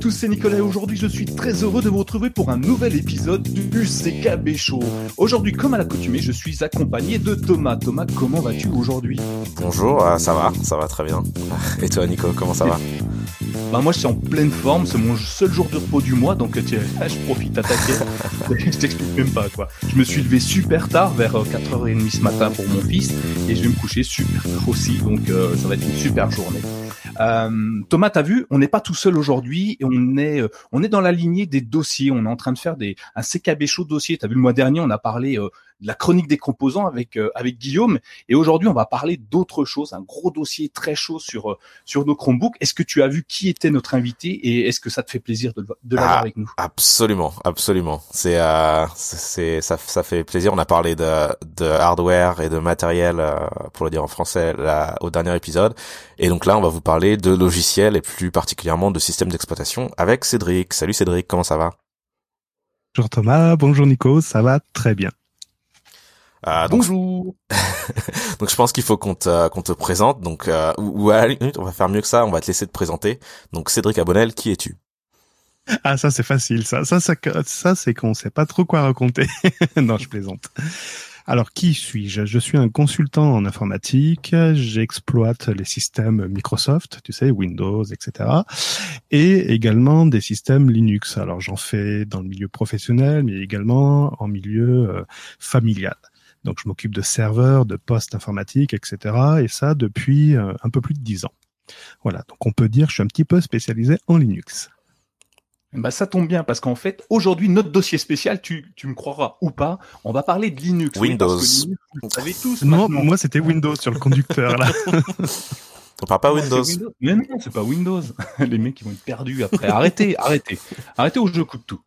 tous, c'est Nicolas et aujourd'hui je suis très heureux de vous retrouver pour un nouvel épisode du CKB Show. Aujourd'hui, comme à l'accoutumée, je suis accompagné de Thomas. Thomas, comment vas-tu aujourd'hui? Bonjour, euh, ça va, ça va très bien. Et toi Nico, comment ça va? Bah moi je suis en pleine forme, c'est mon seul jour de repos du mois, donc tiens, je profite d'attaquer. je t'explique même pas quoi. Je me suis levé super tard, vers 4h30 euh, ce matin pour mon fils, et je vais me coucher super tard aussi, donc euh, ça va être une super journée. Euh, Thomas, t'as vu, on n'est pas tout seul aujourd'hui, on est, on est dans la lignée des dossiers, on est en train de faire des, un CKB chaud dossier. T'as vu le mois dernier, on a parlé la chronique des composants avec euh, avec Guillaume. Et aujourd'hui, on va parler d'autre chose, un gros dossier très chaud sur euh, sur nos Chromebooks. Est-ce que tu as vu qui était notre invité et est-ce que ça te fait plaisir de, de l'avoir ah, avec nous? Absolument, absolument. C'est euh, c'est ça ça fait plaisir. On a parlé de de hardware et de matériel euh, pour le dire en français là, au dernier épisode. Et donc là, on va vous parler de logiciels et plus particulièrement de systèmes d'exploitation avec Cédric. Salut Cédric, comment ça va? Bonjour Thomas, bonjour Nico, ça va très bien. Euh, Bonjour. donc je pense qu'il faut qu'on te, qu'on te présente. Donc euh, ou, à la on va faire mieux que ça. On va te laisser te présenter. Donc Cédric Abonnel, qui es-tu? Ah ça c'est facile. Ça ça ça, ça c'est qu'on sait pas trop quoi raconter. non, je plaisante. Alors, qui suis-je? Je suis un consultant en informatique, j'exploite les systèmes Microsoft, tu sais, Windows, etc. Et également des systèmes Linux. Alors, j'en fais dans le milieu professionnel, mais également en milieu euh, familial. Donc je m'occupe de serveurs, de postes informatiques, etc. Et ça depuis euh, un peu plus de dix ans. Voilà, donc on peut dire que je suis un petit peu spécialisé en Linux. Bah ça tombe bien parce qu'en fait aujourd'hui notre dossier spécial, tu, tu me croiras ou pas, on va parler de Linux. Windows. vous savez tous. Non, moi c'était Windows sur le conducteur là. On parle pas Windows. Mais non, c'est pas Windows. Les mecs ils vont être perdus après. Arrêtez, arrêtez, arrêtez ou je coupe tout.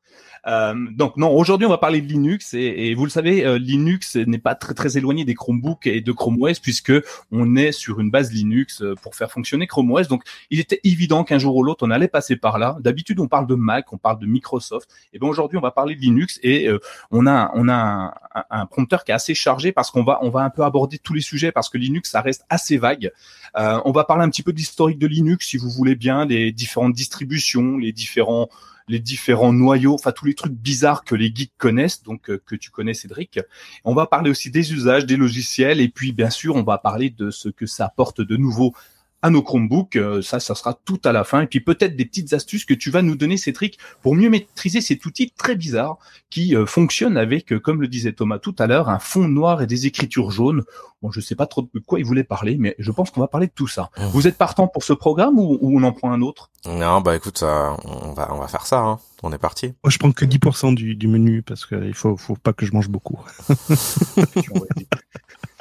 Euh, donc non, aujourd'hui on va parler de Linux et, et vous le savez, euh, Linux n'est pas très très éloigné des Chromebooks et de Chrome OS puisque on est sur une base Linux euh, pour faire fonctionner Chrome OS. Donc il était évident qu'un jour ou l'autre on allait passer par là. D'habitude on parle de Mac, on parle de Microsoft. Et bien aujourd'hui on va parler de Linux et on a on a un, un, prompteur qui est assez chargé parce qu'on va on va un peu aborder tous les sujets parce que Linux ça reste assez vague. on va parler un petit peu de l'historique de Linux si vous voulez bien, les différentes distributions, les différents les différents noyaux, enfin tous les trucs bizarres que les geeks connaissent, donc euh, que tu connais Cédric. On va parler aussi des usages, des logiciels, et puis bien sûr on va parler de ce que ça apporte de nouveau à nos Chromebooks. Euh, ça, ça sera tout à la fin. Et puis peut-être des petites astuces que tu vas nous donner, Cédric, pour mieux maîtriser cet outil très bizarre qui euh, fonctionne avec, euh, comme le disait Thomas tout à l'heure, un fond noir et des écritures jaunes. Bon, je sais pas trop de quoi il voulait parler, mais je pense qu'on va parler de tout ça. Mmh. Vous êtes partant pour ce programme ou, on en prend un autre? Non, bah écoute, on va on va faire ça. Hein. On est parti. Moi, je prends que 10% du, du menu parce qu'il faut faut pas que je mange beaucoup.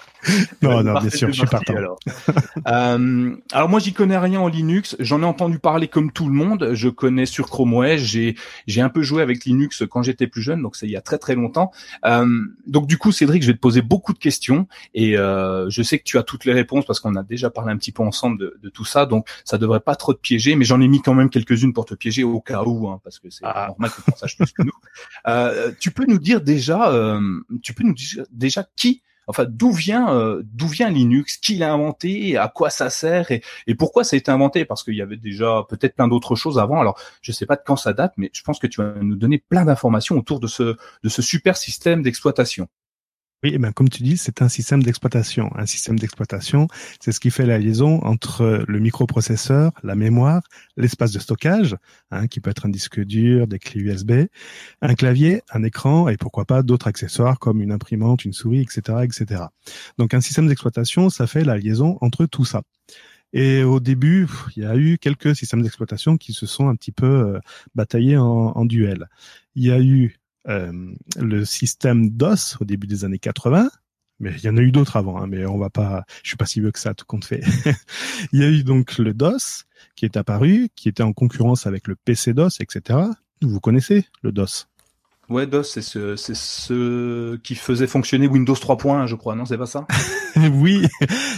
non, non, bien sûr, je suis partant. Alors. euh, alors moi, j'y connais rien en Linux. J'en ai entendu parler comme tout le monde. Je connais sur Chrome OS. J'ai j'ai un peu joué avec Linux quand j'étais plus jeune, donc c'est il y a très très longtemps. Euh, donc du coup, Cédric, je vais te poser beaucoup de questions et euh, je sais que tu as toutes les réponses parce qu'on a déjà parlé un petit peu ensemble de, de, tout ça, donc ça devrait pas trop te piéger. Mais j'en ai mis quand même quelques-unes pour te piéger au cas où, hein, parce que c'est ah. normal que tu en saches plus que nous. Euh, tu peux nous dire déjà, euh, tu peux nous dire déjà qui Enfin, d'où vient euh, d'où vient Linux? Qui l'a inventé? À quoi ça sert? Et, pourquoi ça a été inventé? Parce qu'il y avait déjà peut-être plein d'autres choses avant. Alors, je sais pas de quand ça date, mais je pense que tu vas nous donner plein d'informations autour de ce de ce super système d'exploitation. Oui, eh ben, comme tu dis, c'est un système d'exploitation. Un système d'exploitation, c'est ce qui fait la liaison entre le microprocesseur, la mémoire, l'espace de stockage, hein, qui peut être un disque dur, des clés USB, un clavier, un écran et pourquoi pas d'autres accessoires comme une imprimante, une souris, etc., etc. Donc un système d'exploitation, ça fait la liaison entre tout ça. Et au début, il y a eu quelques systèmes d'exploitation qui se sont un petit peu euh, bataillés en, en duel. Il y a eu le système DOS au début des années 80. Mais il y en a eu d'autres avant, hein, mais on va pas. Je suis pas si vieux que ça, tout compte fait. il y a eu donc le DOS qui est apparu, qui était en concurrence avec le PC DOS, etc. Vous connaissez le DOS? Ouais, DOS, c'est ce, c'est ce qui faisait fonctionner Windows 3.1, je crois, non, c'est pas ça? Oui,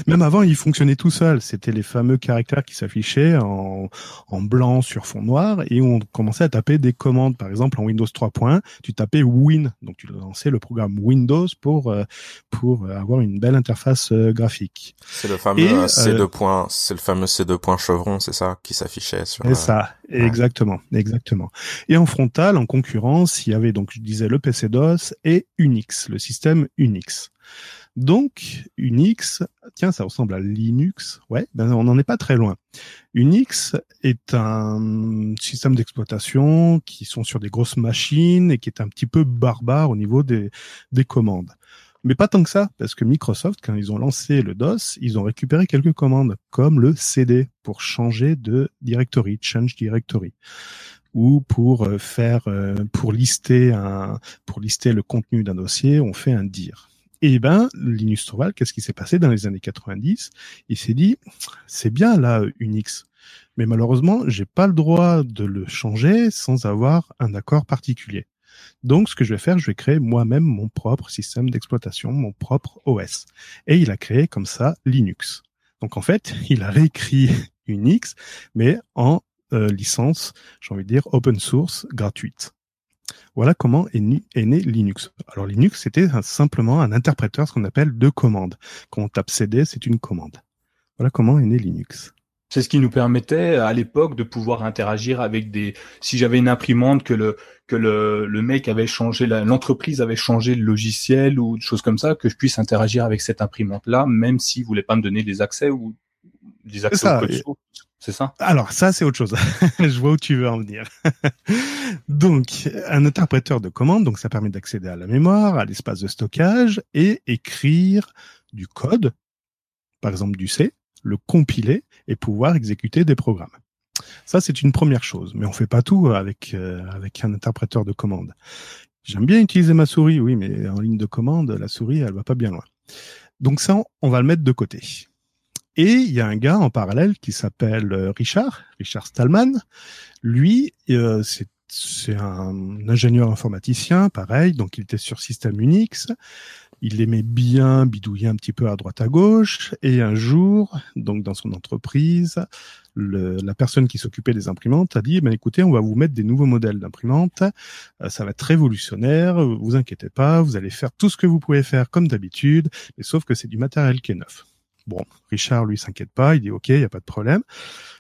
même avant, il fonctionnait tout seul. C'était les fameux caractères qui s'affichaient en, en blanc sur fond noir et on commençait à taper des commandes. Par exemple, en Windows 3.1, tu tapais Win, donc tu lançais le programme Windows pour euh, pour avoir une belle interface euh, graphique. C'est le fameux Et, C2 points, c'est le fameux C2 points chevron, c'est ça, qui s'affichait sur. C'est euh, ça, exactement, exactement. Et en frontal, en concurrence, il y avait donc, je disais, le PC DOS et Unix, le système Unix. Donc, Unix, tiens, ça ressemble à Linux. Ouais, ben on n'en est pas très loin. Unix est un système d'exploitation qui sont sur des grosses machines et qui est un petit peu barbare au niveau des commandes. Mais pas tant que ça, parce que Microsoft, quand ils ont lancé le DOS, ils ont récupéré quelques commandes, comme le CD, pour changer de directory, change directory, ou pour euh, faire, euh, pour lister un, pour lister le contenu d'un dossier, on fait un dir. Et ben, Linus Torvald, qu'est-ce qui s'est passé dans les années 90 Il s'est dit, c'est bien là Unix, mais malheureusement, j'ai pas le droit de le changer sans avoir un accord particulier. Donc, ce que je vais faire, je vais créer moi-même mon propre système d'exploitation, mon propre OS. Et il a créé comme ça Linux. Donc, en fait, il a réécrit Unix, mais en euh, licence, j'ai envie de dire, open source gratuite. Voilà comment est, né, Linux. Alors Linux, c'était simplement un interpréteur, ce qu'on appelle de commandes. Quand on tape CD, c'est une commande. Voilà comment est né Linux. C'est ce qui nous permettait à l'époque de pouvoir interagir avec des. Si j'avais une imprimante que le que le, le mec avait changé, l'entreprise avait changé le logiciel ou des choses comme ça, que je puisse interagir avec cette imprimante là, même s'il voulait pas me donner des accès ou des accès ça, au code source. C'est ça? Alors ça, c'est autre chose. je vois où tu veux en venir. donc, un interpréteur de commande, donc ça permet d'accéder à la mémoire, à l'espace de stockage et écrire du code, par exemple du C, le compiler et pouvoir exécuter des programmes. Ça, c'est une première chose, mais on fait pas tout avec euh, avec un interpréteur de commande. J'aime bien utiliser ma souris, oui, mais en ligne de commande, la souris, elle va pas bien loin. Donc ça, on va le mettre de côté. Et il y a un gars en parallèle qui s'appelle euh, Richard, Richard Stallman. Lui, euh, c'est c'est un ingénieur informaticien, pareil, donc il était sur système Unix. Il aimait bien bidouiller un petit peu à droite à gauche. Et un jour, donc dans son entreprise, la personne qui s'occupait des imprimantes a dit ben écoutez, on va vous mettre des nouveaux modèles d'imprimantes. Euh, ça va être révolutionnaire. Vous inquiétez pas, vous allez faire tout ce que vous pouvez faire comme d'habitude, mais sauf que c'est du matériel qui est neuf. Bon, Richard, lui, s'inquiète pas. Il dit, OK, il n'y a pas de problème.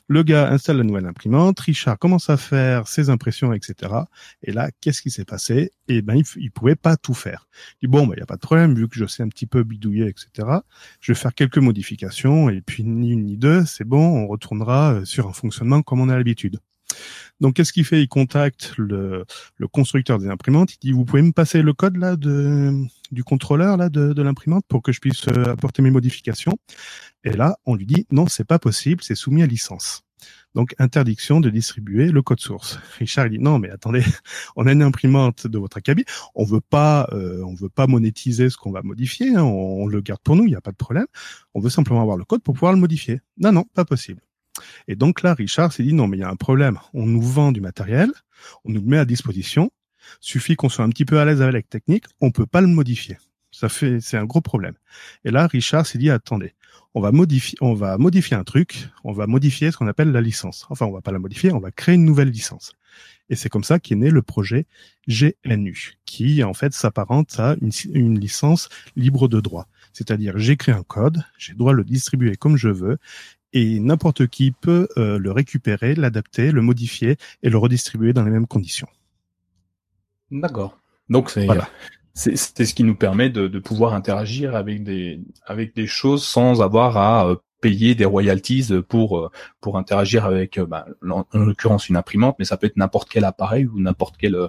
Le gars installe la nouvelle imprimante. Richard commence à faire ses impressions, etc. Et là, qu'est-ce qui s'est passé? Eh ben, il, il pouvait pas tout faire. Il dit, bon, il ben, n'y a pas de problème, vu que je sais un petit peu bidouiller, etc. Je vais faire quelques modifications. Et puis, ni une ni deux, c'est bon, on retournera sur un fonctionnement comme on a l'habitude. Donc, qu'est-ce qu'il fait? Il contacte le, le, constructeur des imprimantes. Il dit, vous pouvez me passer le code là de, du contrôleur là de, l'imprimante pour que je puisse euh, apporter mes modifications. Et là, on lui dit, non, c'est pas possible, c'est soumis à licence. Donc, interdiction de distribuer le code source. Richard dit non, mais attendez, on a une imprimante de votre acabit, on veut pas, euh, on veut pas monétiser ce qu'on va modifier, hein, on, le garde pour nous, il n'y a pas de problème. On veut simplement avoir le code pour pouvoir le modifier. Non, non, pas possible. Et donc là, Richard s'est dit non, mais il y a un problème. On nous vend du matériel, on nous le met à disposition. Suffit qu'on soit un petit peu à l'aise avec la technique, on peut pas le modifier. Ça fait, c'est un gros problème. Et là, Richard s'est dit attendez, on va modifier, on va modifier un truc, on va modifier ce qu'on appelle la licence. Enfin, on va pas la modifier, on va créer une nouvelle licence. Et c'est comme ça qu'est né le projet GNU, qui en fait s'apparente à une, une licence libre de droit. C'est-à-dire, j'écris un code, j'ai droit de le distribuer comme je veux, et n'importe qui peut euh, le récupérer, l'adapter, le modifier et le redistribuer dans les mêmes conditions. D'accord. Donc c'est voilà. c'est ce qui nous permet de, de, pouvoir interagir avec des avec des choses sans avoir à euh, payer des royalties pour euh, pour interagir avec bah, en, en l'occurrence une imprimante, mais ça peut être n'importe quel appareil ou n'importe quel euh,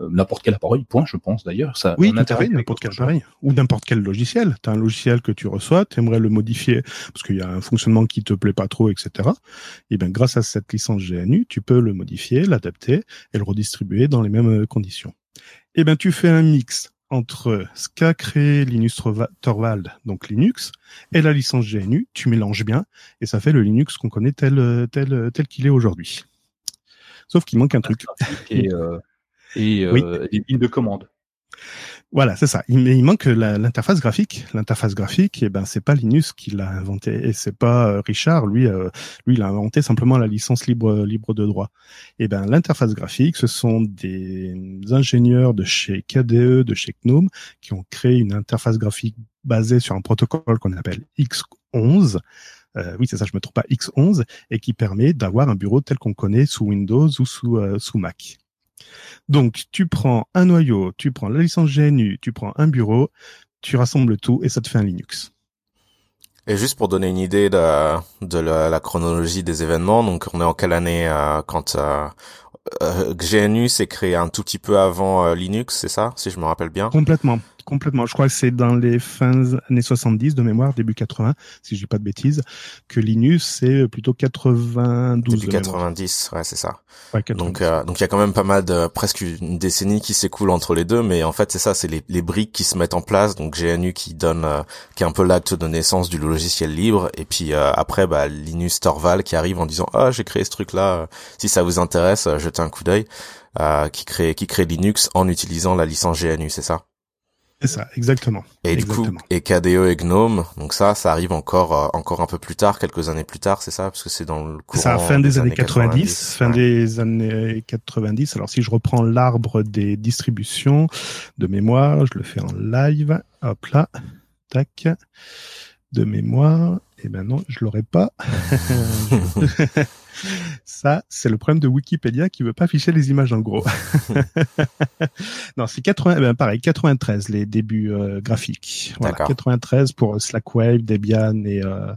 n'importe quel appareil, point, je pense d'ailleurs. Ça, oui, n'importe quel appareil. Ou n'importe quel logiciel. Tu as un logiciel que tu reçois, tu aimerais le modifier parce qu'il y a un fonctionnement qui te plaît pas trop, etc. Et bien, grâce à cette licence GNU, tu peux le modifier, l'adapter et le redistribuer dans les mêmes conditions. Et ben, tu fais un mix entre ce qu'a créé Linus Torvald, donc Linux, et la licence GNU, tu mélanges bien, et ça fait le Linux qu'on connaît tel tel tel qu'il est aujourd'hui. Sauf qu'il manque un truc. Et, euh, et euh, des lignes de commande. Voilà, c'est ça. Il, il manque l'interface graphique. L'interface graphique, eh ben c'est pas Linus qui l'a inventé et c'est pas euh, Richard. Lui, euh, lui, il a inventé simplement la licence libre libre de droit. Et eh ben l'interface graphique, ce sont des ingénieurs de chez KDE, de chez GNOME, qui ont créé une interface graphique basée sur un protocole qu'on appelle X11. Euh, oui, c'est ça, je me trompe pas, X11, et qui permet d'avoir un bureau tel qu'on connaît sous Windows ou sous, sous Mac. Donc, tu prends un noyau, tu prends la licence GNU, tu prends un bureau, tu rassembles tout et ça te fait un Linux. Et juste pour donner une idée de, de la, chronologie des événements, donc on est en quelle année euh, quand euh, euh GNU s'est créé un tout petit peu avant Linux, c'est ça, si je me rappelle bien? Complètement. Complètement. Je crois que c'est dans les fins années 70 de mémoire, début 80, si je dis pas de bêtises, que Linux c'est plutôt 92. Début 90, ouais, c'est ça. donc, euh, donc il y a quand même pas mal de presque une décennie qui s'écoule entre les deux, mais en fait c'est ça, c'est les, les, briques qui se mettent en place. Donc GNU qui donne, euh, qui est un peu l'acte de naissance du logiciel libre, et puis euh, après bah, Linus Torvald qui arrive en disant ah j'ai créé ce truc là, si ça vous intéresse, jetez un coup d'œil. qui crée qui crée Linux en utilisant la licence GNU, c'est ça? C'est ça, exactement. Et du coup, et KDE et GNOME, donc ça, ça arrive encore euh, encore un peu plus tard, quelques années plus tard, c'est ça, parce que c'est dans le courant. Ça, fin des, années 90, fin des années 90. Alors si je reprends l'arbre des distributions de mémoire, je le fais en live. Hop là, tac, de mémoire. Et eh ben non, je l'aurais pas. Ça, c'est le problème de Wikipédia qui veut pas afficher les images en gros. non, c'est 80, ben pareil, 93 les débuts euh, graphiques. Voilà, 93 pour Slackwave, Debian et euh,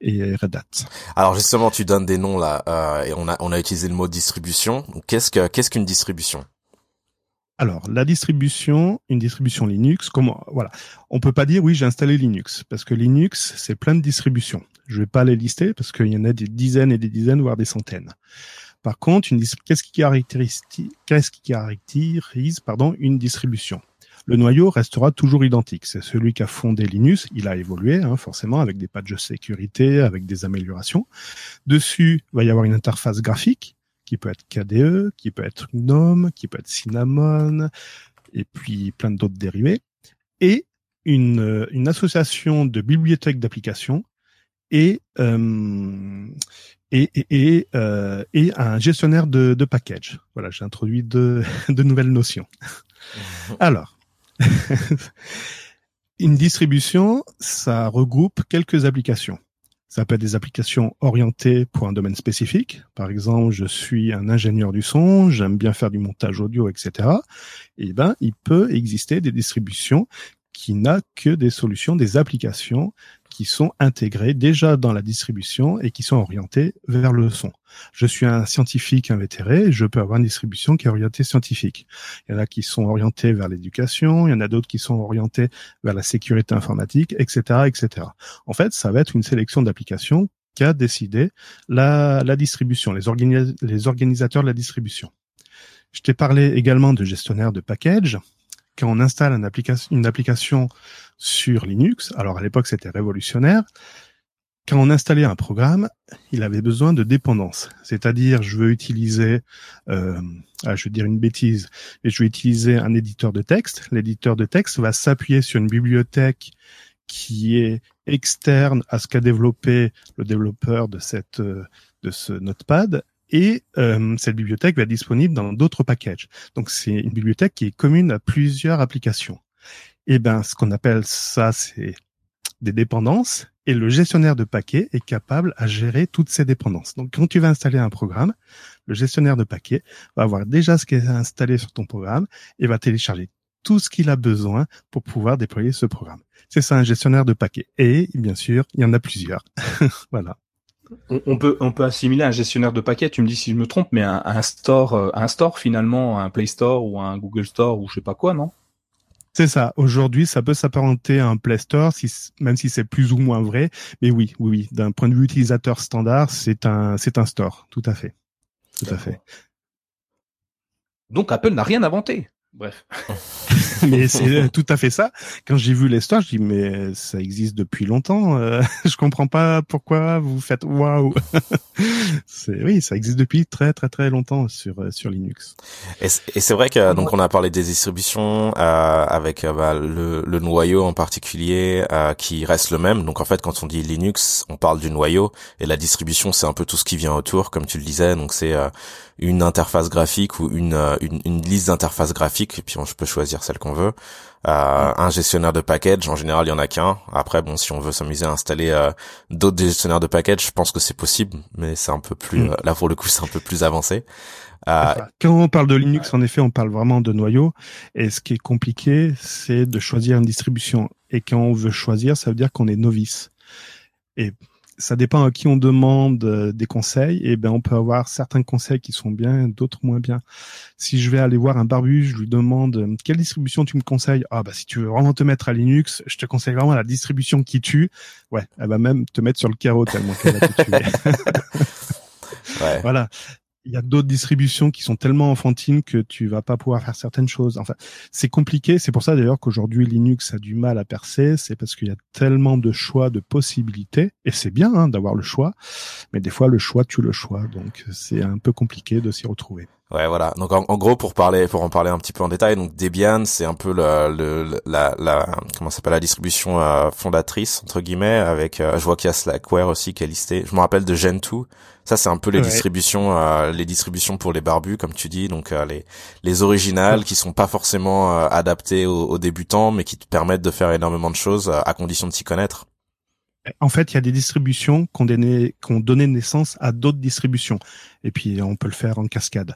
et Red Hat. Alors justement, tu donnes des noms là, euh, et on a on a utilisé le mot distribution. Qu'est-ce que qu'est-ce qu'une distribution? Alors, la distribution, une distribution Linux, comment, voilà. On peut pas dire, oui, j'ai installé Linux, parce que Linux, c'est plein de distributions. Je vais pas les lister, parce qu'il y en a des dizaines et des dizaines, voire des centaines. Par contre, une qu'est-ce qui caractérise, une distribution? Le noyau restera toujours identique. C'est celui qui a fondé Linux. Il a évolué, hein, forcément, avec des patchs de sécurité, avec des améliorations. Dessus, il va y avoir une interface graphique qui peut être KDE, qui peut être GNOME, qui peut être Cinnamon, et puis plein d'autres dérivés, et une, une association de bibliothèques d'applications et, euh, et, et, euh, et, un gestionnaire de, de package. Voilà, j'ai introduit de, de nouvelles notions. Alors, une distribution, ça regroupe quelques applications. Ça peut être des applications orientées pour un domaine spécifique. Par exemple, je suis un ingénieur du son, j'aime bien faire du montage audio, etc. Et ben, il peut exister des distributions qui n'a que des solutions, des applications qui sont intégrées déjà dans la distribution et qui sont orientées vers le son. Je suis un scientifique invétéré, je peux avoir une distribution qui est orientée scientifique. Il y en a qui sont orientés vers l'éducation, il y en a d'autres qui sont orientés vers la sécurité informatique, etc., etc. En fait, ça va être une sélection d'applications qu'a décidé la, la distribution, les, les organisateurs de la distribution. Je t'ai parlé également de gestionnaire de package quand on installe une application, sur Linux, alors à l'époque c'était révolutionnaire, quand on installait un programme, il avait besoin de dépendance. C'est-à-dire, je veux utiliser, euh, ah, je veux dire une bêtise, et je veux utiliser un éditeur de texte. L'éditeur de texte va s'appuyer sur une bibliothèque qui est externe à ce qu'a développé le développeur de cette de ce notepad et euh, cette bibliothèque va être disponible dans d'autres packages. Donc c'est une bibliothèque qui est commune à plusieurs applications. Et ben ce qu'on appelle ça c'est des dépendances et le gestionnaire de paquets est capable à gérer toutes ces dépendances. Donc quand tu vas installer un programme, le gestionnaire de paquets va avoir déjà ce qui est installé sur ton programme et va télécharger tout ce qu'il a besoin pour pouvoir déployer ce programme. C'est ça un gestionnaire de paquets. Et bien sûr, il y en a plusieurs. voilà on, peut on peut assimiler un gestionnaire de paquets. Tu me dis si je me trompe, mais un, store, euh, un store finalement, un Play Store ou un Google Store ou je sais pas quoi, non? C'est ça. Aujourd'hui, ça peut s'apparenter à un Play Store, si, même si c'est plus ou moins vrai. Mais oui, oui, oui. D'un point de vue utilisateur standard, c'est un c'est un store, tout à fait, tout à fait. Donc Apple n'a rien inventé. Bref. mais c'est tout à fait ça. Quand j'ai vu l'histoire, je dis mais ça existe depuis longtemps. Euh, je comprends pas pourquoi vous faites waouh. c'est oui, ça existe depuis très très très longtemps sur euh, sur Linux. Et c'est vrai que donc on a parlé des distributions euh, avec euh, bah, le, le, noyau en particulier euh, qui reste le même. Donc en fait, quand on dit Linux, on parle du noyau et la distribution, c'est un peu tout ce qui vient autour, comme tu le disais. Donc c'est une interface graphique ou une, une, une liste d'interfaces graphiques et puis on peut choisir celle qu'on veut. Euh, un gestionnaire de package, en général, il y en a qu'un. Après, bon, si on veut s'amuser à installer euh, d'autres gestionnaires de package, je pense que c'est possible, mais c'est un peu plus, mm. euh, là pour le coup, c'est un peu plus avancé. Euh, Quand on parle de Linux, en effet, on parle vraiment de noyau. Et ce qui est compliqué, c'est de choisir une distribution. Et quand on veut choisir, ça veut dire qu'on est novice. Et ça dépend à qui on demande euh, des conseils. Et ben, on peut avoir certains conseils qui sont bien, d'autres moins bien. Si je vais aller voir un barbu, je lui demande euh, quelle distribution tu me conseilles? Ah bah si tu veux vraiment te mettre à Linux, je te conseille vraiment la distribution qui tue. Ouais, elle va même te mettre sur le carreau tellement qu'elle va te tuer. ouais. Voilà il y a d'autres distributions qui sont tellement enfantines que tu vas pas pouvoir faire certaines choses. Enfin, c'est compliqué. C'est pour ça d'ailleurs qu'aujourd'hui Linux a du mal à percer. C'est parce qu'il y a tellement de choix, de possibilités. Et c'est bien hein, d'avoir le choix, mais des fois le choix tue le choix. Donc c'est un peu compliqué de s'y retrouver. Ouais, voilà. Donc en, gros, pour parler, pour en parler un petit peu en détail, donc Debian, c'est un peu le, le la, la, comment s'appelle la distribution euh, fondatrice entre guillemets. Avec, euh, je vois qu'il y a Slackware aussi qui est listé. Je me rappelle de Gentoo. Ça, c'est un peu les distributions, euh, les distributions pour les barbus, comme tu dis. Donc les les originales qui sont pas forcément adaptées aux, aux, débutants, mais qui te permettent de faire énormément de choses à condition de s'y connaître. En fait, il y a des distributions qui ont donné, qui ont donné naissance à d'autres distributions. Et puis, on peut le faire en cascade.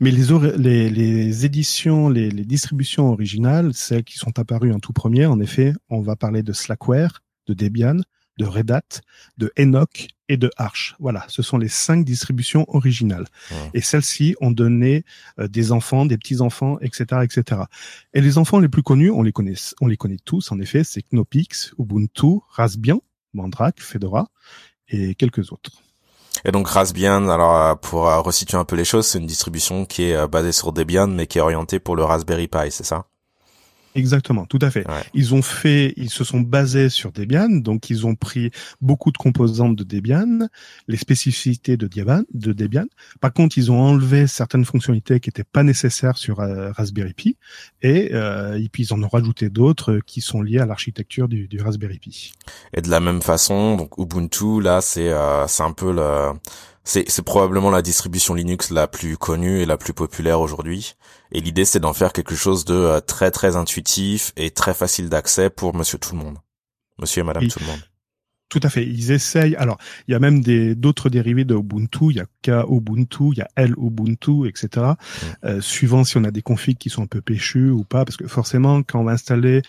Mais les, les, les éditions, les, les, distributions originales, celles qui sont apparues en tout premier, en effet, on va parler de Slackware, de Debian, de Red Hat, de Enoch et de Arch. Voilà, ce sont les cinq distributions originales. Et celles-ci ont donné euh, des enfants, des petits-enfants, etc., etc. Et les enfants les plus connus, on les connaît, on les connaît tous, en effet, c'est Knopix, Ubuntu, Raspbian, Mandrake, Fedora et quelques autres. Et donc Raspbian, alors euh, pour euh, resituer un peu les choses, c'est une distribution qui est euh, basée sur Debian mais qui est orientée pour le Raspberry Pi, c'est ça? Exactement, tout à fait. Ils ont fait, ils se sont basés sur Debian, donc ils ont pris beaucoup de composantes de Debian, les spécificités de Debian, de Debian. Par contre, ils ont enlevé certaines fonctionnalités qui n'étaient pas nécessaires sur euh, Raspberry Pi, et, euh, et, puis ils en ont rajouté d'autres qui sont liées à l'architecture du, du, Raspberry Pi. Et de la même façon, donc Ubuntu, là, c'est euh, c'est un peu le c'est probablement la distribution Linux la plus connue et la plus populaire aujourd'hui. Et l'idée, c'est d'en faire quelque chose de euh, très très intuitif et très facile d'accès pour Monsieur tout le monde, Monsieur et Madame tout le monde. Tout à fait. Ils essayent. Alors, il y a même des d'autres dérivés de Ubuntu. Il y a K Ubuntu, il y a L Ubuntu, etc. Mm. Euh, suivant si on a des configs qui sont un peu péchus ou pas, parce que forcément, quand on va installer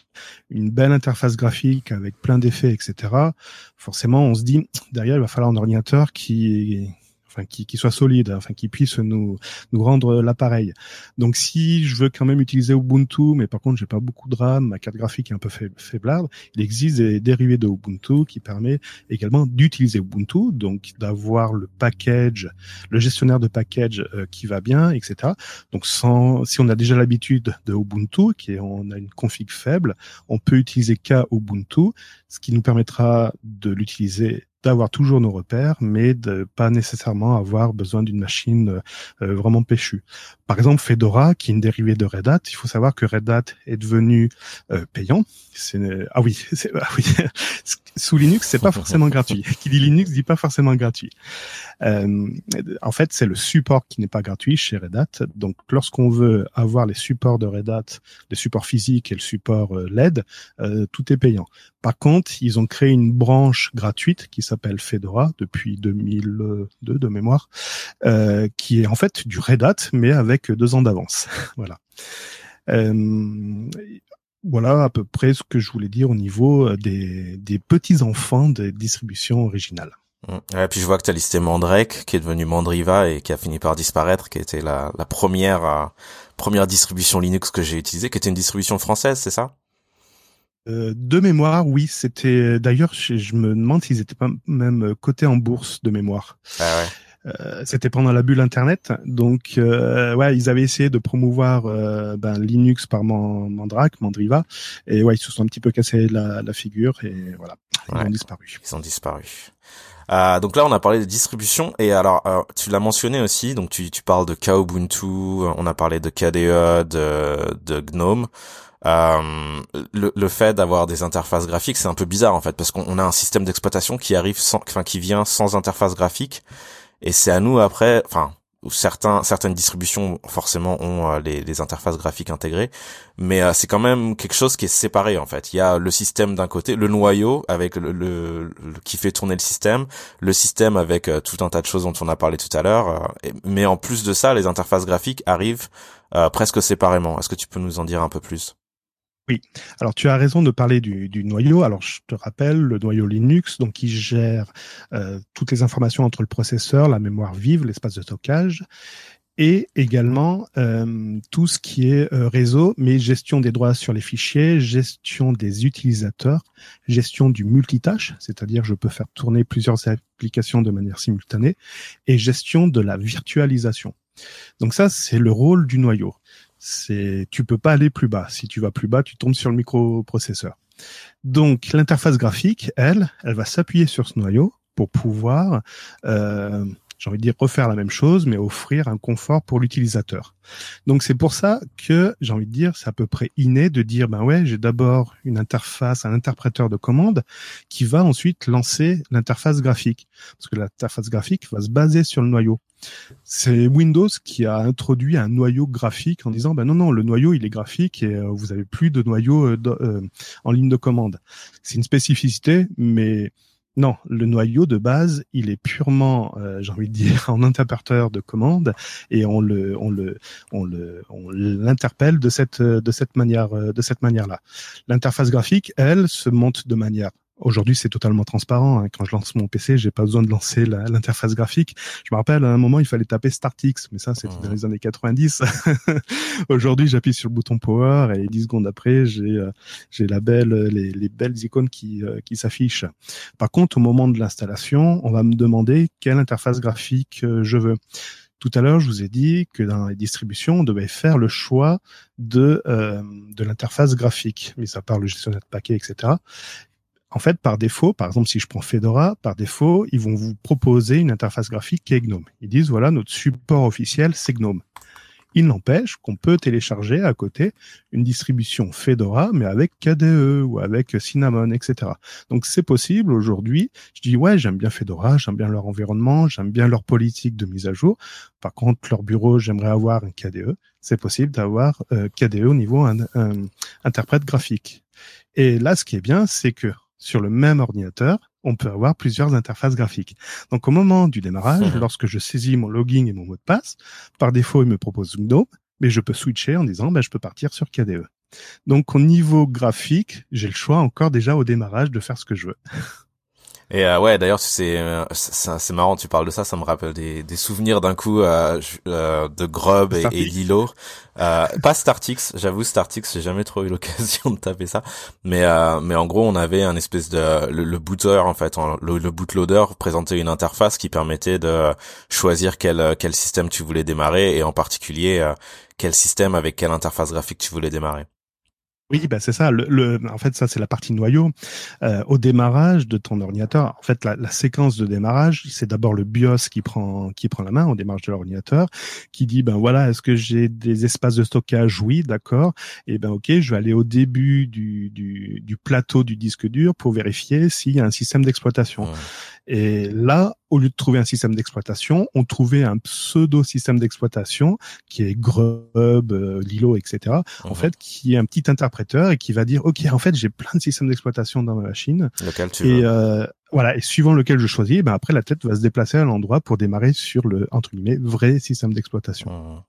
une belle interface graphique avec plein d'effets, etc. Forcément, on se dit derrière, il va falloir un ordinateur qui qui, soit solide, enfin qui puisse nous nous rendre l'appareil. Donc si je veux quand même utiliser Ubuntu, mais par contre j'ai pas beaucoup de RAM, ma carte graphique est un peu faiblarde, il existe des dérivés de Ubuntu qui permet également d'utiliser Ubuntu, donc d'avoir le package, le gestionnaire de package euh, qui va bien, etc. Donc sans, si on a déjà l'habitude de Ubuntu, qui est, on a une config faible, on peut utiliser K Ubuntu, ce qui nous permettra de l'utiliser d'avoir toujours nos repères, mais de pas nécessairement avoir besoin d'une machine euh, vraiment péchue. Par exemple, Fedora, qui est une dérivée de Red Hat, il faut savoir que Red Hat est devenu euh, payant. Ah oui, ah oui. sous Linux, c'est pas forcément gratuit. Qui dit Linux dit pas forcément gratuit. Euh, en fait, c'est le support qui n'est pas gratuit chez Red Hat. Donc, lorsqu'on veut avoir les supports de Red Hat, les supports physiques et le support euh, LED, euh, tout est payant. Par contre, ils ont créé une branche gratuite qui s'appelle Fedora depuis 2002 de mémoire, euh, qui est en fait du Red Hat mais avec deux ans d'avance. voilà. Euh, voilà à peu près ce que je voulais dire au niveau des, des petits enfants des distributions originales. Et mmh. puis je vois que tu as listé Mandrake, qui est devenu Mandriva et qui a fini par disparaître, qui était la, la première euh, première distribution Linux que j'ai utilisée, qui était une distribution française, c'est ça? Euh, De mémoire, oui. C'était d'ailleurs, je, me demande s'ils étaient pas même cotés en bourse de mémoire. Ah ouais. euh, c'était pendant la bulle Internet, donc euh, ouais, ils avaient essayé de promouvoir euh, ben, Linux par Mandrake, Mandriva, et ouais, ils se sont un petit peu cassé la, la figure et voilà, ils ont disparu. Ils ont disparu. Euh, donc là, on a parlé de distribution et alors tu l'as mentionné aussi. Donc tu, tu parles de Kubuntu, on a parlé de KDE, de, de GNOME. Euh, le, le, fait d'avoir des interfaces graphiques, c'est un peu bizarre en fait, parce qu'on a un système d'exploitation qui arrive sans, enfin qui vient sans interface graphique, et c'est à nous après, enfin certains certaines distributions forcément ont euh, les, les, interfaces graphiques intégrées, mais euh, c'est quand même quelque chose qui est séparé en fait. Il y a le système d'un côté, le noyau avec le, le, qui fait tourner le système, le système avec tout un tas de choses dont on a parlé tout à l'heure, mais en plus de ça, les interfaces graphiques arrivent presque séparément. Est-ce que tu peux nous en dire un peu plus? Oui, alors tu as raison de parler du, noyau. Alors je te rappelle le noyau Linux, donc qui gère euh, toutes les informations entre le processeur, la mémoire vive, l'espace de stockage, et également euh, tout ce qui est euh, réseau, mais gestion des droits sur les fichiers, gestion des utilisateurs, gestion du multitâche, c'est-à-dire je peux faire tourner plusieurs applications de manière simultanée, et gestion de la virtualisation. Donc ça, c'est le rôle du noyau c'est tu peux pas aller plus bas. Si tu vas plus bas, tu tombes sur le microprocesseur. Donc l'interface graphique, elle, elle va s'appuyer sur ce noyau pour pouvoir euh, j'ai envie de dire refaire la même chose, mais offrir un confort pour l'utilisateur. Donc c'est pour ça que j'ai envie de dire c'est à peu près inné de dire ben ouais j'ai d'abord une interface, un interpréteur de commande qui va ensuite lancer l'interface graphique parce que l'interface graphique va se baser sur le noyau. C'est Windows qui a introduit un noyau graphique en disant ben non non le noyau il est graphique et euh, vous avez plus de noyau euh, euh, en ligne de commande. C'est une spécificité mais non, le noyau de base, il est purement, j'ai envie de dire, en interpréteur de commande et on le, on le, on le, on l'interpelle de cette, de cette manière, de cette manière-là. L'interface graphique, elle, se monte de manière Aujourd'hui, c'est totalement transparent. Hein. Quand je lance mon PC, j'ai pas besoin de lancer l'interface graphique. Je me rappelle, à un moment, il fallait taper StartX, mais ça, c'était dans les années 90. Aujourd'hui, j'appuie sur le bouton Power et 10 secondes après, j'ai euh, j'ai la belle, les, les, belles icônes qui, euh, qui s'affichent. Par contre, au moment de l'installation, on va me demander quelle interface graphique euh, je veux. Tout à l'heure, je vous ai dit que dans les distributions, on devait faire le choix de, de l'interface graphique, mais ça parle le gestionnaire de paquets, etc en fait, par défaut, par exemple, si je prends Fedora, par défaut, ils vont vous proposer une interface graphique qui est GNOME. Ils disent, voilà, notre support officiel, c'est GNOME. Il n'empêche qu'on peut télécharger à côté une distribution Fedora, mais avec KDE ou avec Cinnamon, etc. Donc c'est possible aujourd'hui. Je dis ouais, j'aime bien Fedora, j'aime bien leur environnement, j'aime bien leur politique de mise à jour. Par contre, leur bureau, j'aimerais avoir un KDE. C'est possible d'avoir euh, KDE au niveau un, un interprète graphique. Et là, ce qui est bien, c'est que sur le même ordinateur, on peut avoir plusieurs interfaces graphiques. Donc au moment du démarrage, mhm. lorsque je saisis mon login et mon mot de passe, par défaut, il me propose GNOME, mais je peux switcher en disant ben, je peux partir sur KDE. Donc au niveau graphique, j'ai le choix encore déjà au démarrage de faire ce que je veux. Et euh, ouais, d'ailleurs, c'est euh, c'est marrant, tu parles de ça, ça me rappelle des, des souvenirs d'un coup euh, euh, de Grub et, et, Lilo. Euh, pas Startix, j'avoue Startix, j'ai jamais trop eu l'occasion de taper ça, mais mais en gros, on avait un espèce de le, le booter en fait, le, le bootloader présentait une interface qui permettait de choisir quel quel système tu voulais démarrer et en particulier quel système avec quelle interface graphique tu voulais démarrer. Oui, bah c'est ça. Le, en fait, ça c'est la partie noyau. Euh, au démarrage de ton ordinateur, en fait, la, séquence de démarrage, c'est d'abord le BIOS qui prend qui prend la main au démarrage de l'ordinateur, qui dit ben voilà, est-ce que j'ai des espaces de stockage? Oui, d'accord. Et ben ok, je vais aller au début du, du plateau du disque dur pour vérifier s'il y a un système d'exploitation. Et là, au lieu de trouver un système d'exploitation, on trouvait un pseudo système d'exploitation qui est Grub, euh, Lilo, etc. En mhm. fait, qui est un petit interpréteur et qui va dire ok, en fait, j'ai plein de systèmes d'exploitation dans ma machine. Lequel tu et euh, voilà, et suivant lequel je choisis, ben après la tête va se déplacer à l'endroit pour démarrer sur le entre guillemets vrai système d'exploitation. Mhm.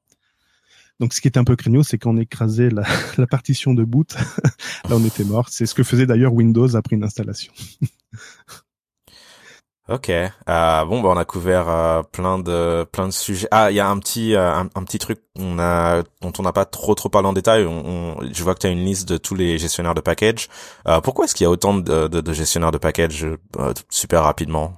Donc, ce qui est un peu craignos, c'est qu'on écrasait la, la partition de boot. Là, on était mort. C'est ce que faisait d'ailleurs Windows après une installation. Ok. Euh, bon, bah, on a couvert euh, plein de plein de sujets. Ah, il y a un petit euh, un, petit truc a dont on n'a pas trop trop parlé en détail. On, je vois que tu as une liste de tous les gestionnaires de package. Euh, pourquoi est-ce qu'il y a autant de, de, de gestionnaires de package super rapidement? euh,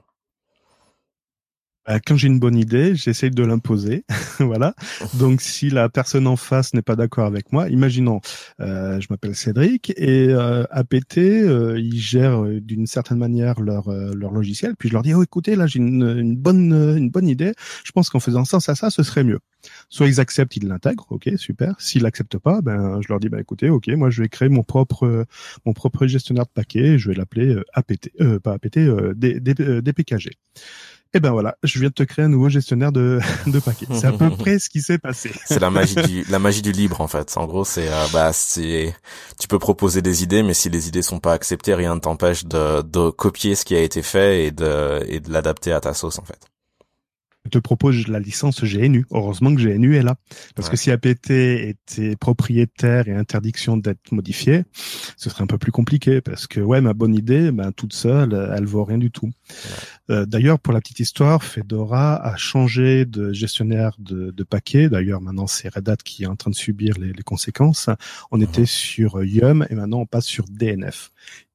quand j'ai une bonne idée, j'essaye de l'imposer. voilà. Donc, si la personne en face n'est pas d'accord avec moi, imaginons, euh, je m'appelle Cédric et euh, APT, euh, ils gèrent euh, d'une certaine manière leur leur logiciel. Puis je leur dis, oh écoutez, là j'ai une, bonne une bonne idée. Je pense qu'en faisant ça, ça, ça, ce serait mieux. Soit ils acceptent, ils l'intègrent, ok, super. S'ils l'acceptent pas, ben je leur dis, bah écoutez, ok, moi je vais créer mon propre mon propre gestionnaire de paquets. Je vais l'appeler APT, pas APT, DPKG. Et eh ben voilà, je viens de te créer un nouveau gestionnaire de, de paquets. C'est à peu près ce qui s'est passé. C'est la magie du la magie du libre en fait. En gros, c'est euh, bah c'est tu peux proposer des idées, mais si les idées sont pas acceptées, rien ne t'empêche de, de copier ce qui a été fait et de et de l'adapter à ta sauce en fait te propose la licence GNU. Heureusement que GNU est là. Parce que si APT était propriétaire et interdiction d'être modifié, ce serait un peu plus compliqué. Parce que, ouais, ma bonne idée, ben, toute seule, elle vaut rien du tout. Euh, d'ailleurs, pour la petite histoire, Fedora a changé de gestionnaire de, de paquets. D'ailleurs, maintenant, c'est Red Hat qui est en train de subir les, les conséquences. On était sur Yum et maintenant on passe sur DNF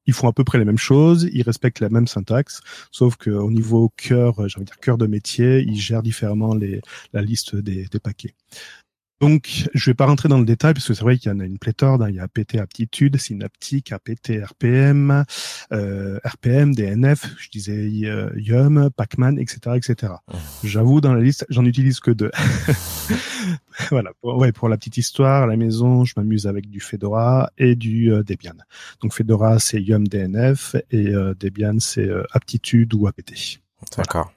ils font à peu près les mêmes choses, ils respectent la même syntaxe, sauf qu'au niveau cœur, j'ai envie de dire cœur de métier, ils gèrent différemment la liste des paquets. Donc, je vais pas rentrer dans le détail parce que c'est vrai qu'il y en a une pléthore. Hein. Il y a APT aptitude, synaptique, APT RPM, euh, RPM, DNF, je disais euh, Yum, Pacman, etc., etc. Mmh. J'avoue, dans la liste, j'en utilise que deux. voilà. Pour, ouais, pour la petite histoire, à la maison, je m'amuse avec du Fedora et du euh, Debian. Donc Fedora, c'est Yum DNF et euh, Debian, c'est euh, aptitude ou APT. D'accord.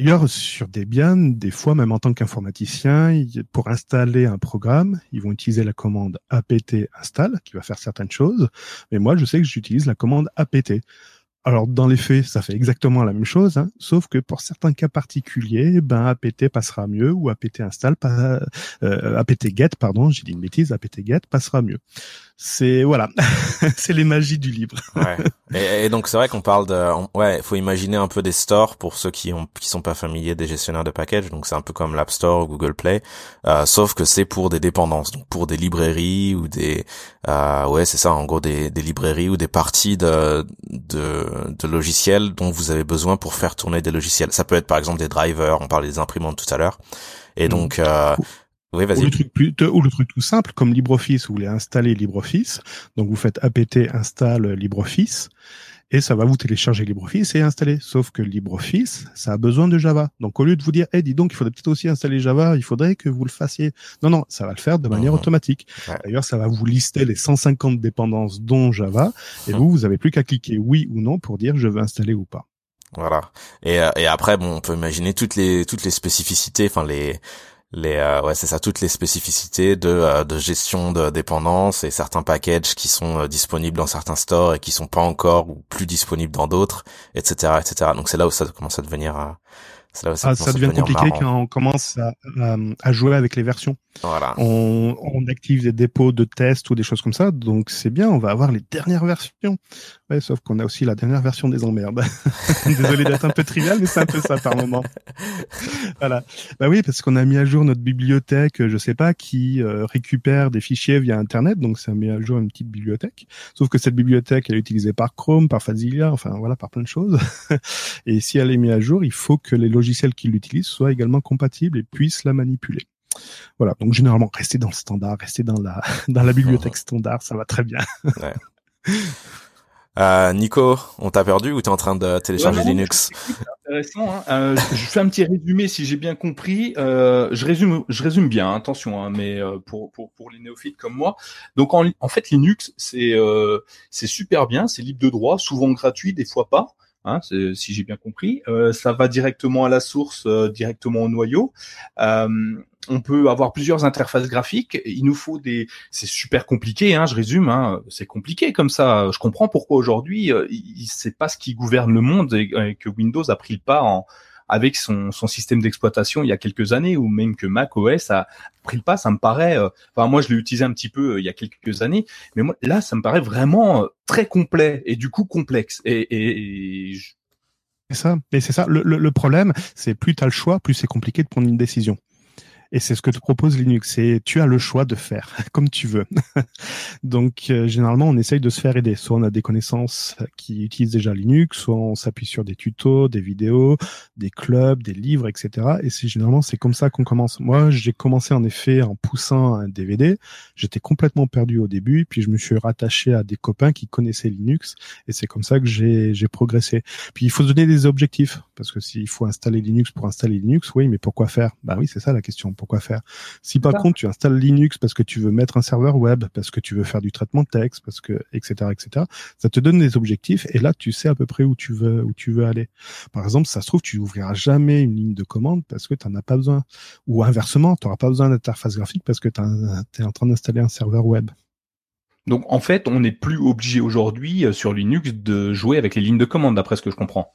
D'ailleurs, sur Debian, des fois, même en tant qu'informaticien, pour installer un programme, ils vont utiliser la commande apt install, qui va faire certaines choses. Mais moi, je sais que j'utilise la commande apt. Alors dans les faits, ça fait exactement la même chose, hein, sauf que pour certains cas particuliers, ben apt passera mieux ou apt install, euh, apt get, pardon, j'ai dit une bêtise, apt get passera mieux c'est voilà, c'est les magies du ouais. Et, donc c'est vrai qu'on parle de, ouais, il faut imaginer un peu des stores pour ceux qui ont sont pas familiers des gestionnaires de packages. Donc c'est un peu comme l'App Store ou Google Play, euh, sauf que c'est pour des dépendances, donc pour des librairies ou des, euh, ouais, c'est ça, en gros des, librairies ou des parties de de logiciels dont vous avez besoin pour faire tourner des logiciels. Ça peut être par exemple des drivers, on parlait des imprimantes tout à l'heure. Et mmh. donc, euh, oui, vas-y. Ou le truc plus, ou le truc tout simple, comme LibreOffice, vous voulez installer LibreOffice. Donc, vous faites apt install LibreOffice et ça va vous télécharger LibreOffice et installer. Sauf que LibreOffice, ça a besoin de Java. Donc, au lieu de vous dire, eh, dis donc, il faudrait peut-être aussi installer Java, il faudrait que vous le fassiez. Non, non, ça va le faire de manière mmh. automatique. D'ailleurs, ça va vous lister les 150 dépendances dont Java et mmh. vous, vous avez plus qu'à cliquer oui ou non pour dire je veux installer ou pas. Voilà. Et, euh, et après, bon, on peut imaginer toutes les toutes les spécificités, enfin les les euh, ouais c'est ça toutes les spécificités de euh, de gestion de dépendance et certains packages qui sont euh, disponibles dans certains stores et qui sont pas encore ou plus disponibles dans d'autres etc etc donc c'est là où ça commence à devenir ça, ah, ça devient compliqué quand on commence à, à, jouer avec les versions. Voilà. On, on, active des dépôts de tests ou des choses comme ça, donc c'est bien, on va avoir les dernières versions. Ouais, sauf qu'on a aussi la dernière version des emmerdes. Désolé d'être un peu trivial, mais c'est un peu ça par moment. voilà. Bah oui, parce qu'on a mis à jour notre bibliothèque, je sais pas, qui euh, récupère des fichiers via Internet, donc ça met à jour une petite bibliothèque. Sauf que cette bibliothèque, elle est utilisée par Chrome, par Fazilia, enfin voilà, par plein de choses. Et si elle est mise à jour, il faut que les logiciels qui l'utilisent soient également compatibles et puissent la manipuler. Voilà, donc généralement rester dans le standard, rester dans la dans la bibliothèque standard, ça va très bien. ouais. Euh, Nico, on t'a perdu ou t'es en train de télécharger Linux? Intéressant. Hein. Euh, je fais un petit résumé si j'ai bien compris. Euh, je résume, je résume bien. Hein, attention, hein, mais euh, pour, pour pour les néophytes comme moi. Donc en, en fait, Linux, c'est euh, c'est super bien, c'est libre de droit, souvent gratuit, des fois pas. Hein, si j'ai bien compris. Euh, ça va directement à la source, euh, directement au noyau. Euh, on peut avoir plusieurs interfaces graphiques. Il nous faut des. C'est super compliqué. Hein, je résume. Hein, c'est compliqué comme ça. Je comprends pourquoi aujourd'hui, c'est pas ce qui gouverne le monde et, que Windows a pris le pas avec son, système d'exploitation il y a quelques années, ou même que Mac OS a pris le pas, ça me paraît. Euh, enfin, moi, je l'ai utilisé un petit peu euh, il y a quelques années, mais moi, là, ça me paraît vraiment euh, très complet et du coup complexe. Et, c'est ça. Et c'est ça. Le, le, le problème, c'est plus tu as le choix, plus c'est compliqué de prendre une décision. Et c'est ce que te propose Linux. Et tu as le choix de faire comme tu veux. Donc euh, généralement, on essaye de se faire aider. Soit on a des connaissances qui utilisent déjà Linux, soit on s'appuie sur des tutos, des vidéos, des clubs, des livres, etc. Et c'est généralement c'est comme ça qu'on commence. Moi, j'ai commencé en effet en poussant un DVD. J'étais complètement perdu au début, puis je me suis rattaché à des copains qui connaissaient Linux, et c'est comme ça que j'ai progressé. Puis il faut se donner des objectifs parce que s'il faut installer Linux pour installer Linux, oui, mais pourquoi faire? Bah oui, c'est ça la question. Pourquoi faire Si par contre tu installes Linux parce que tu veux mettre un serveur web, parce que tu veux faire du traitement de texte, parce que etc etc, ça te donne des objectifs et là tu sais à peu près où tu veux où tu veux aller. Par exemple, ça se trouve tu ouvriras jamais une ligne de commande parce que tu n'en as pas besoin. Ou inversement, tu n'auras pas besoin d'interface graphique parce que tu es en train d'installer un serveur web. Donc en fait, on n'est plus obligé aujourd'hui euh, sur Linux de jouer avec les lignes de commande, d'après ce que je comprends.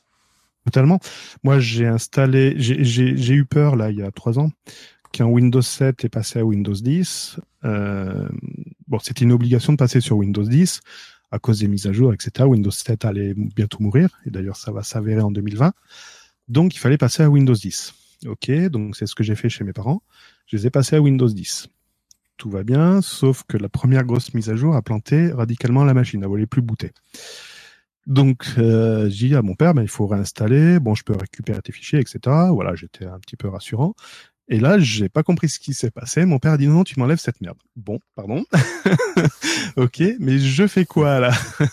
Totalement. Moi, j'ai installé, j'ai eu peur là il y a trois ans qu'un Windows 7 est passé à Windows 10. Euh, bon, c'était une obligation de passer sur Windows 10 à cause des mises à jour, etc. Windows 7 allait bientôt mourir, et d'ailleurs ça va s'avérer en 2020. Donc il fallait passer à Windows 10. Ok, donc c'est ce que j'ai fait chez mes parents. Je les ai passés à Windows 10. Tout va bien, sauf que la première grosse mise à jour a planté radicalement la machine, elle voulait plus booter. Donc euh, j'ai dit à mon père, ben, il faut réinstaller, bon je peux récupérer tes fichiers, etc. Voilà, j'étais un petit peu rassurant. Et là, j'ai pas compris ce qui s'est passé. Mon père a dit non, tu m'enlèves cette merde. Bon, pardon. ok, mais je fais quoi là?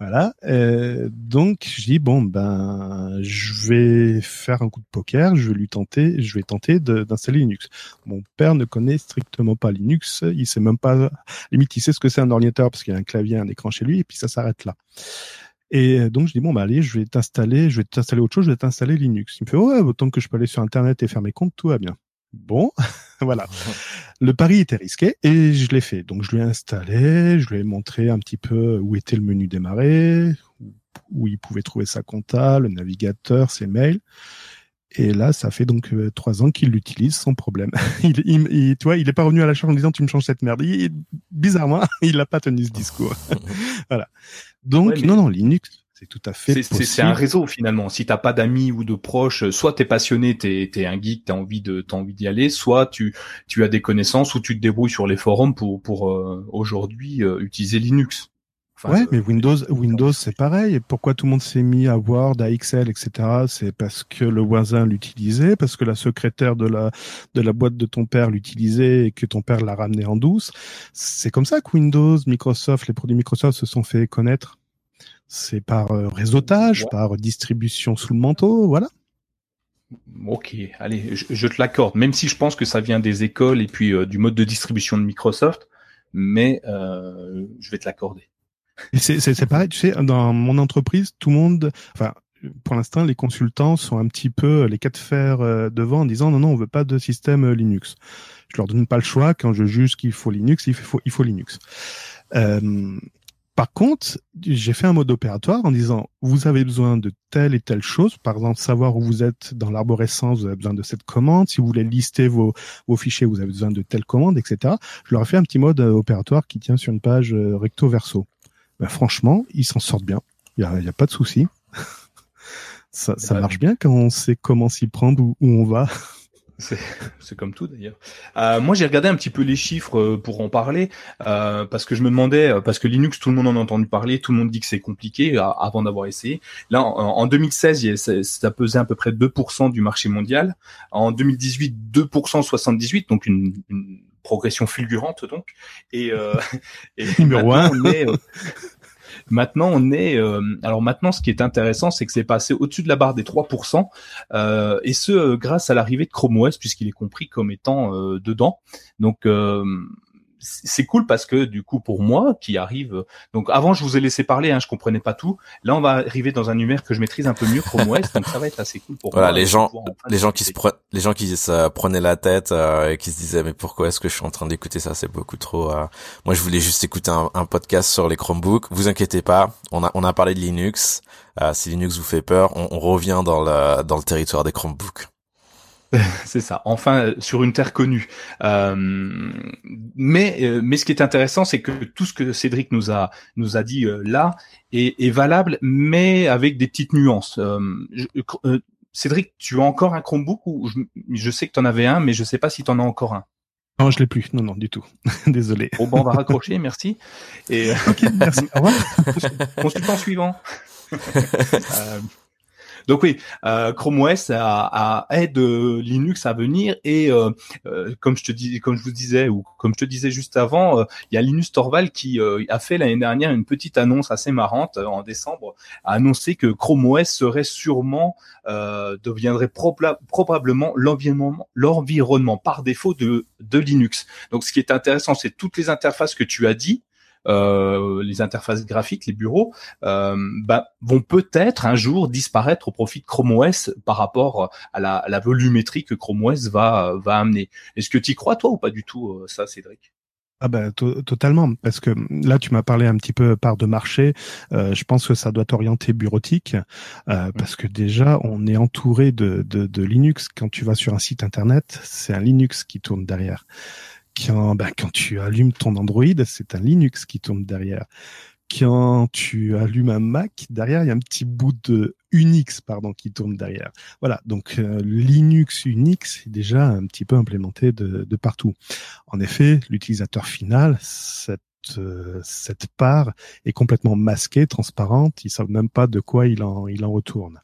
Voilà. Euh, donc je dis bon ben, je vais faire un coup de poker. Je vais lui tenter, je vais tenter d'installer Linux. Mon père ne connaît strictement pas Linux. Il sait même pas, limite, il sait ce que c'est un ordinateur parce qu'il a un clavier, un écran chez lui, et puis ça s'arrête là. Et euh, donc je dis bon bah allez, je vais t'installer, je vais t'installer autre chose, je vais t'installer Linux. Il me fait ouais, autant que je peux aller sur internet et faire mes comptes, tout va bien. Bon, voilà. Le pari était risqué et je l'ai fait. Donc je lui ai installé, je lui ai montré un petit peu où était le menu démarrer, où il pouvait trouver sa compta, le navigateur, ses mails. Et là, ça fait donc euh, trois ans qu'il l'utilise sans problème. il, il, tu vois, il est pas revenu à la charge en disant tu me changes cette merde. bizarrement, il n'a pas tenu ce discours. voilà. Donc non, non, Linux, c'est tout à fait possible. C'est un réseau finalement. Si t'as pas d'amis ou de proches, soit t'es passionné, t'es es un geek, t'as envie de t'as envie d'y aller, soit tu tu as des connaissances ou tu te débrouilles sur les forums pour pour euh, aujourd'hui euh, utiliser Linux ouais, mais Windows, Windows, c'est pareil. pourquoi tout le monde s'est mis à Word, à Excel, etc. C'est parce que le voisin l'utilisait, parce que la secrétaire de la de la boîte de ton père l'utilisait et que ton père l'a ramené en douce. C'est comme ça que Windows, Microsoft, les produits Microsoft se sont fait connaître. C'est par euh, réseautage, par distribution sous le manteau, voilà. Ok, allez, je, te l'accorde. Même si je pense que ça vient des écoles et puis euh, du mode de distribution de Microsoft, mais euh, je vais te l'accorder. C'est pareil, tu sais, dans mon entreprise, tout le monde, enfin, pour l'instant, les consultants sont un petit peu les cas de fer euh, devant en disant non, non, on veut pas de système euh, Linux. Je leur donne pas le choix. Quand je juge qu'il faut Linux, il faut, Linux. Euh, par contre, j'ai fait un mode opératoire en disant vous avez besoin de telle et telle chose, par exemple savoir où vous êtes dans l'arborescence, vous avez besoin de cette commande. Si vous voulez lister vos, fichiers, vous avez besoin de telle commande, etc. Je leur ai fait un petit mode opératoire qui tient sur une page recto verso. Bah, franchement, ils s'en sortent bien. Il n'y a, pas de souci. ça, marche bien quand on sait comment s'y prendre, où, où on va. C'est comme tout d'ailleurs. Euh, moi, j'ai regardé un petit peu les chiffres euh, pour en parler euh, parce que je me demandais parce que Linux, tout le monde en a entendu parler, tout le monde dit que c'est compliqué avant d'avoir essayé. Là, en, 2016, ça, pesait à peu près 2% du marché mondial. En 2018, 2% 78, donc une, une progression fulgurante donc. Et, euh, et numéro un. Maintenant, on est. Euh, alors maintenant, ce qui est intéressant, c'est que c'est passé au-dessus de la barre des 3%, euh, et ce euh, grâce à l'arrivée de Chrome OS, puisqu'il est compris comme étant euh, dedans. Donc c'est cool parce que du coup pour moi qui arrive donc avant je vous ai laissé parler hein, je comprenais pas tout. Là on va arriver dans un numérique que je maîtrise un peu mieux Chrome OS donc ça va être assez cool pour voilà les gens les gens qui se les gens qui se prenaient la tête euh, et qui se disaient mais pourquoi est-ce que je suis en train d'écouter ça? C'est beaucoup trop euh. moi je voulais juste écouter un, un, podcast sur les Chromebooks. Vous inquiétez pas on a on a parlé de Linux. Euh, si Linux vous fait peur on, on revient dans le dans le territoire des Chromebooks c'est ça. Enfin, sur une terre connue. Euh, mais, euh, mais ce qui est intéressant, c'est que tout ce que Cédric nous a nous a dit euh, là est, est, valable, mais avec des petites nuances. Cédric, tu as encore un Chromebook ou je, sais que tu en avais un, mais je sais pas si tu en as encore un. Non, je l'ai plus. Non, non, du tout. Désolé. Bon, bon, on va raccrocher, merci. Et ok, merci. Au revoir. Consultant suivant. Donc oui, euh, Chrome OS aide euh, Linux à venir et euh, comme je te comme je vous disais ou comme je te disais juste avant, il y a Linus Torvald qui a fait l'année dernière une petite annonce assez marrante en décembre, a annoncé que Chrome OS serait sûrement deviendrait probablement l'environnement l'environnement par défaut de de Linux. Donc ce qui est intéressant, c'est toutes les interfaces que tu as dit euh, les interfaces graphiques, les bureaux, euh, bah, vont peut-être un jour disparaître au profit de Chrome OS par rapport à la, la volumétrie que Chrome OS va, va amener. Est-ce que tu y crois toi ou pas du tout euh, ça, Cédric? Ah ben totalement parce que là tu m'as parlé un petit peu part de marché. Euh, je pense que ça doit t'orienter bureautique euh, mmh. parce que déjà on est entouré de, de, de, Linux. Quand tu vas sur un site internet, c'est un Linux qui tourne derrière quand, ben, quand tu allumes ton Android, c'est un Linux qui tourne derrière. Quand tu allumes un Mac, derrière, il y a un petit bout de Unix, pardon, qui tourne derrière. Voilà, donc euh, Linux Unix est déjà un petit peu implémenté de, de partout. En effet, l'utilisateur final, cette euh, cette part est complètement masquée, transparente. Ils savent même pas de quoi il en, il en retourne.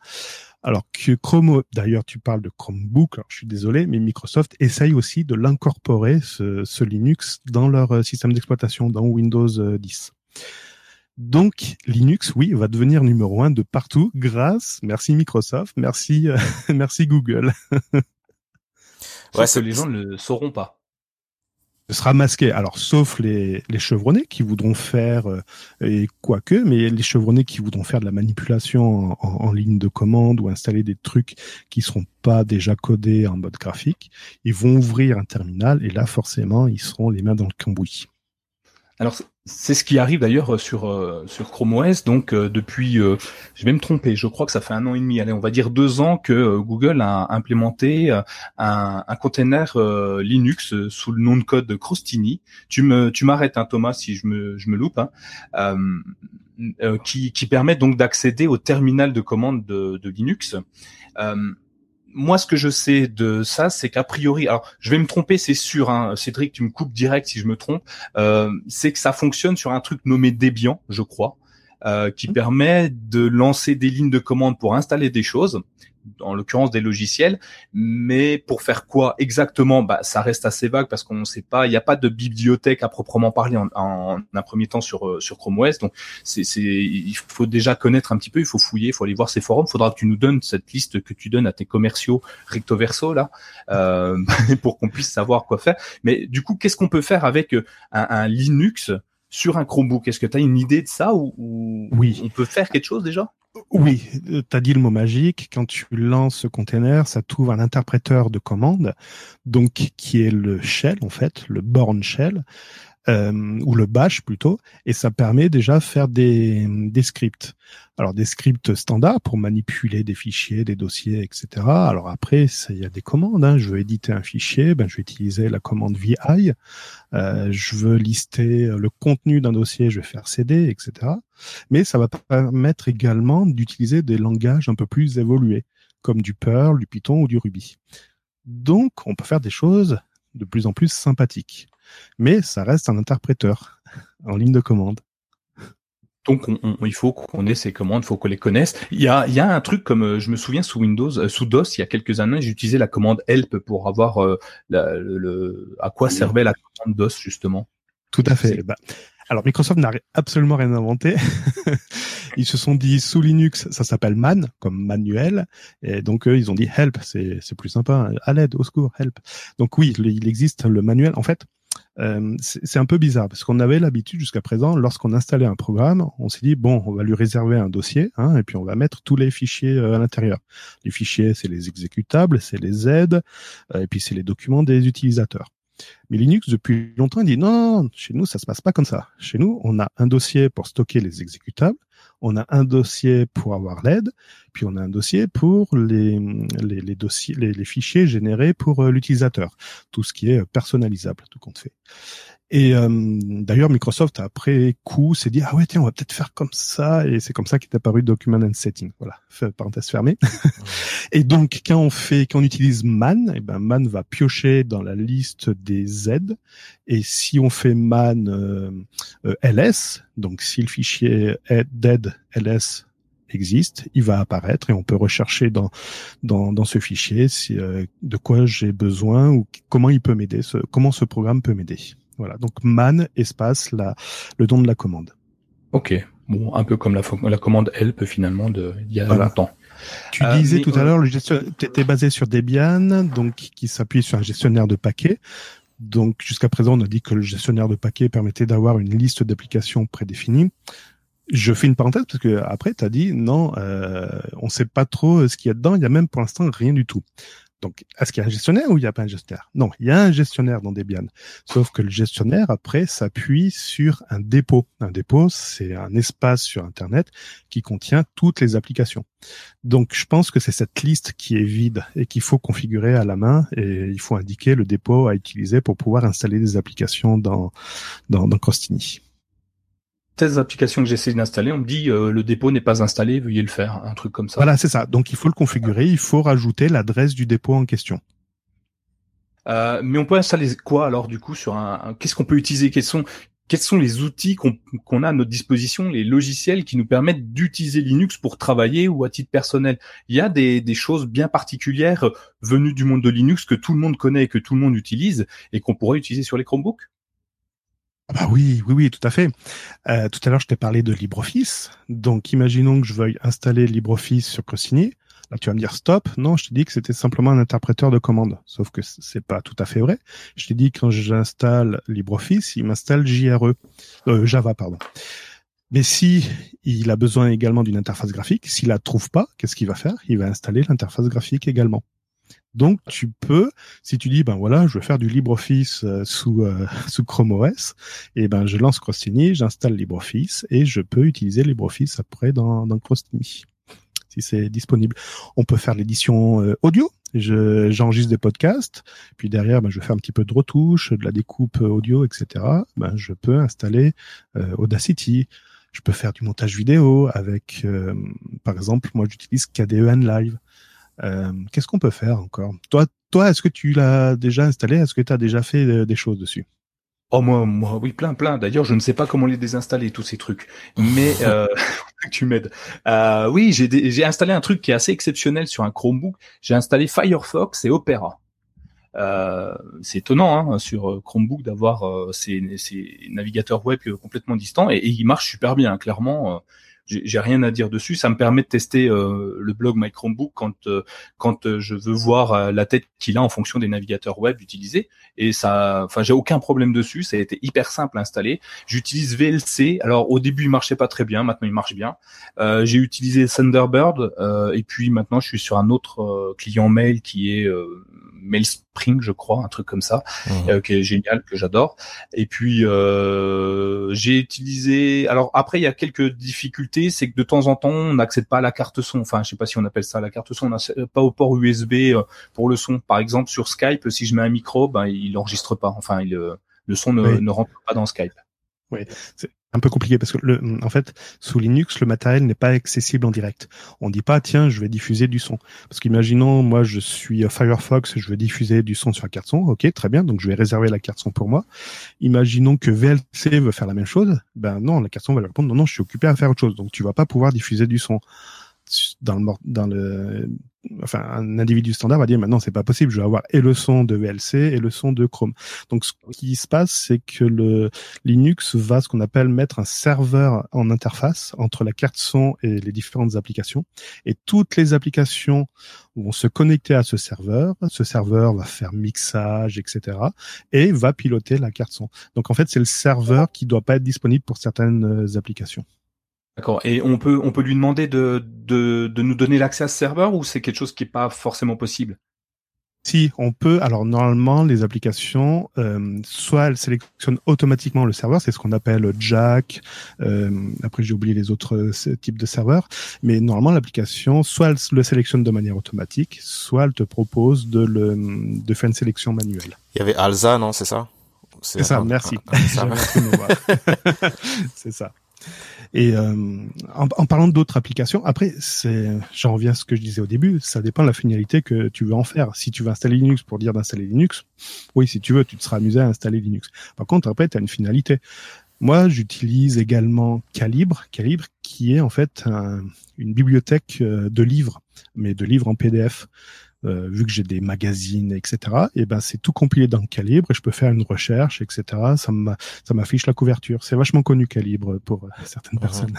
Alors que Chrome, d'ailleurs, tu parles de Chromebook. Alors, je suis désolé, mais Microsoft essaye aussi de l'incorporer ce, Linux dans leur euh, système d'exploitation, dans Windows 10. Euh, Donc Linux, oui, va devenir numéro un de partout grâce, merci Microsoft, merci, euh, merci Google. ouais, que les gens ne le sauront pas ce sera masqué. Alors, sauf les, les chevronnés qui voudront faire, euh, et quoique, mais les chevronnés qui voudront faire de la manipulation en, ligne de commande ou installer des trucs qui seront pas déjà codés en mode graphique, ils vont ouvrir un terminal et là, forcément, ils seront les mains dans le cambouis. Alors c'est ce qui arrive d'ailleurs sur euh, sur Chrome OS. Donc euh, depuis, euh, je vais me tromper, je crois que ça fait un an et demi, allez, on va dire deux ans que Google a implémenté un, un container Linux sous le nom de code Crostini. Tu me tu m'arrêtes, hein, Thomas, si je me je me loupe. Hein, qui, qui permet donc d'accéder au terminal de commande de, de Linux moi, ce que je sais de ça, c'est qu'a priori, alors je vais me tromper, c'est sûr, hein, Cédric, tu me coupes direct si je me trompe, euh, c'est que ça fonctionne sur un truc nommé Debian, je crois, euh, qui mmh. permet de lancer des lignes de commande pour installer des choses en l'occurrence des logiciels, mais pour faire quoi exactement? Bah, ça reste assez vague parce qu'on ne sait pas. Il n'y a pas de bibliothèque à proprement parler en, en, un premier temps sur euh, sur Chrome OS. Donc, c'est, c'est, il faut déjà connaître un petit peu. Il faut fouiller, il faut aller voir ces forums. Il faudra que tu nous donnes cette liste que tu donnes à tes commerciaux recto verso là, euh, pour qu'on puisse savoir quoi faire. Mais du coup, qu'est-ce qu'on peut faire avec euh, un, un Linux sur un Chromebook? Est-ce que tu as une idée de ça ou, ou oui. on peut faire quelque chose déjà? Oui, tu as dit le mot magique. Quand tu lances ce container, ça trouve un interpréteur de commande, donc qui est le shell en fait, le born shell, euh, ou le bash plutôt, et ça permet déjà de faire des, scripts. Alors des scripts standards pour manipuler des fichiers, des dossiers, etc. Alors après, il y a des commandes. Hein. Je veux éditer un fichier, ben je vais utiliser la commande VI. Euh, je veux lister le contenu d'un dossier, je vais faire CD, etc. Mais ça va permettre également d'utiliser des langages un peu plus évolués, comme du Perl, du Python ou du Ruby. Donc, on peut faire des choses de plus en plus sympathiques mais ça reste un interpréteur en ligne de commande. Donc il faut qu'on ait ces commandes, il faut qu'on les connaisse. Il y a, il y a un truc comme euh, je me souviens sous Windows, euh, sous DOS, il y a quelques années, j'utilisais la commande help pour avoir euh, le, à quoi servait la commande DOS justement. Tout à fait. Bah, alors Microsoft n'a absolument rien inventé. ils se sont dit sous Linux, ça s'appelle man comme manuel, et donc eux ils ont dit help, c'est c'est plus sympa, à l'aide, au secours, help. Donc oui, il existe le manuel. En fait, euh, c'est un peu bizarre parce qu'on avait l'habitude jusqu'à présent, lorsqu'on installait un programme, on s'est dit bon, on va lui réserver un dossier hein, et puis on va mettre tous les fichiers euh, à l'intérieur. Les fichiers, c'est les exécutables, c'est les aides euh, et puis c'est les documents des utilisateurs. Mais Linux, depuis longtemps, dit non, non, chez nous, ça se passe pas comme ça. Chez nous, on a un dossier pour stocker les exécutables, on a un dossier pour avoir l'aide, puis on a un dossier pour les, les, les, fichiers générés pour euh, l'utilisateur, tout ce qui est personnalisable, tout compte fait. Et euh, d'ailleurs, Microsoft après coup s'est dit ah ouais tiens on va peut-être faire comme ça et c'est comme ça qu'est apparu Document and Setting. Voilà, parenthèse fermée. et donc quand on fait quand on utilise man, et eh ben man va piocher dans la liste des Z et si on fait man euh, euh, ls, donc si le fichier dead ls existe, il va apparaître et on peut rechercher dans dans, dans ce fichier si, de quoi j'ai besoin ou comment il peut m'aider, ce, comment ce programme peut m'aider. Voilà, donc man espace la, le nom de la commande. Ok, bon, un peu comme la, la commande help finalement de il y a longtemps. Tu euh, disais tout à l'heure, le gestionnaire était basé sur Debian, donc qui s'appuie sur un gestionnaire de paquets. Donc jusqu'à présent, on a dit que le gestionnaire de paquets permettait d'avoir une liste d'applications prédéfinies. Je fais une parenthèse parce que après, tu as dit non, euh, on sait pas trop ce qu'il y a dedans. Il y a même pour l'instant rien du tout. Donc, est-ce qu'il y a un gestionnaire ou il n'y a pas un gestionnaire? Non, il y a un gestionnaire dans Debian. Sauf que le gestionnaire, après, s'appuie sur un dépôt. Un dépôt, c'est un espace sur Internet qui contient toutes les applications. Donc, je pense que c'est cette liste qui est vide et qu'il faut configurer à la main et il faut indiquer le dépôt à utiliser pour pouvoir installer des applications dans, dans, dans Crostini applications que j'essaie d'installer, on me dit euh, le dépôt n'est pas installé, veuillez le faire, un truc comme ça. Voilà, c'est ça. Donc il faut le configurer, il faut rajouter l'adresse du dépôt en question. Euh, mais on peut installer quoi alors du coup sur un, qu'est-ce qu'on peut utiliser? Quels sont quels sont les outils qu'on a à notre disposition, les logiciels qui nous permettent d'utiliser Linux pour travailler ou à titre personnel? Il y a des, des choses bien particulières venues du monde de Linux que tout le monde connaît et que tout le monde utilise et qu'on pourrait utiliser sur les Chromebooks? Bah oui, oui, oui, tout à fait. Euh, tout à l'heure, je t'ai parlé de LibreOffice. Donc, imaginons que je veuille installer LibreOffice sur Crostini. Là, tu vas me dire stop. Non, je t'ai dit que c'était simplement un interpréteur de commandes. Sauf que c'est pas tout à fait vrai. Je t'ai dit que quand j'installe LibreOffice, il m'installe JRE, euh, Java, pardon. Mais si il a besoin également d'une interface graphique, s'il la trouve pas, qu'est-ce qu'il va faire? Il va installer l'interface graphique également. Donc tu peux, si tu dis ben voilà, je veux faire du LibreOffice euh, sous euh, sous Chrome OS, et ben je lance Crostini, j'installe LibreOffice et je peux utiliser LibreOffice après dans dans Crostini si c'est disponible. On peut faire l'édition euh, audio. Je, j'enregistre des podcasts, puis derrière, ben, je fais un petit peu de retouche, de la découpe audio, etc. Ben, je peux installer Audacity. Je peux faire du montage vidéo avec, par exemple, moi j'utilise KDEN Live. Euh, qu'est-ce qu'on peut faire encore? Toi, toi, est-ce que tu l'as déjà installé? Est-ce que tu as déjà fait euh, des choses dessus? Oh moi, moi, oui, plein, plein. D'ailleurs, je ne sais pas comment les désinstaller tous ces trucs, mais euh, tu m'aides. Euh, oui, j'ai, j'ai installé un truc qui est assez exceptionnel sur un Chromebook. J'ai installé Firefox et Opera. Euh, c'est étonnant hein, sur Chromebook d'avoir ces, ces, navigateurs web complètement distants et, et ils marchent super bien. Clairement, j'ai rien à dire dessus. Ça me permet de tester euh, le blog My Chromebook quand euh, quand euh, je veux voir la tête qu'il a en fonction des navigateurs web utilisés. Et ça, enfin, j'ai aucun problème dessus. Ça a été hyper simple à installer. J'utilise VLC. Alors au début, il marchait pas très bien. Maintenant, il marche bien. j'ai utilisé Thunderbird et puis maintenant, je suis sur un autre client mail qui est Mailspring, je crois, un truc comme ça, mmh. euh, qui est génial, que j'adore. Et puis euh, j'ai utilisé. Alors après, il y a quelques difficultés, c'est que de temps en temps, on n'accède pas à la carte son. Enfin, je sais pas si on appelle ça la carte son. On n'a pas au port USB euh, pour le son. Par exemple, sur Skype, si je mets un micro, ben il enregistre pas. Enfin, il, le son ne, ne rentre pas dans Skype. Oui, un peu compliqué parce que en fait, sous Linux, le matériel n'est pas accessible en direct. On dit pas tiens, je vais diffuser du son. Parce qu'imaginons, moi, je suis Firefox, je veux diffuser du son sur la carte. Ok, très bien. Donc je vais réserver la carte son pour moi. Imaginons que VLC veut faire la même chose. Ben non, la carte son va lui répondre non, non, je suis occupé à faire autre chose. Donc tu vas pas pouvoir diffuser du son dans le dans le enfin un individu standard va dire maintenant c'est pas possible, je vais avoir et le son de VLC et le son de Chrome. Donc ce qui se passe c'est que le Linux va ce qu'on appelle mettre un serveur en interface entre la carte son et les différentes applications et toutes les applications vont se connecter à ce serveur, ce serveur va faire mixage etc et va piloter la carte son. Donc en fait c'est le serveur qui doit pas être disponible pour certaines applications. D'accord. Et on peut on peut lui demander de de, de nous donner l'accès à ce serveur ou c'est quelque chose qui est pas forcément possible? Si on peut. Alors normalement les applications, euh, soit elles sélectionnent automatiquement le serveur, c'est ce qu'on appelle Jack. Euh, après j'ai oublié les autres euh, types de serveurs, mais normalement l'application soit elle le sélectionne de manière automatique, soit elle te propose de le de faire une sélection manuelle. Il y avait Alza, non, c'est ça? C'est ça, merci. c'est ça. Et euh, en, parlant d'autres applications, après, j'en reviens à ce que je disais au début, ça dépend de la finalité que tu veux en faire. Si tu veux installer Linux pour dire d'installer Linux, oui, si tu veux, tu te seras amusé à installer Linux. Par contre, après, tu as une finalité. Moi, j'utilise également Calibre, Calibre qui est en fait une bibliothèque euh, de livres, mais de livres en PDF. Euh, vu que j'ai des magazines, etc. Et ben c'est tout compilé dans Calibre et je peux faire une recherche, etc. Ça m'affiche la couverture. C'est vachement connu Calibre pour euh, certaines personnes.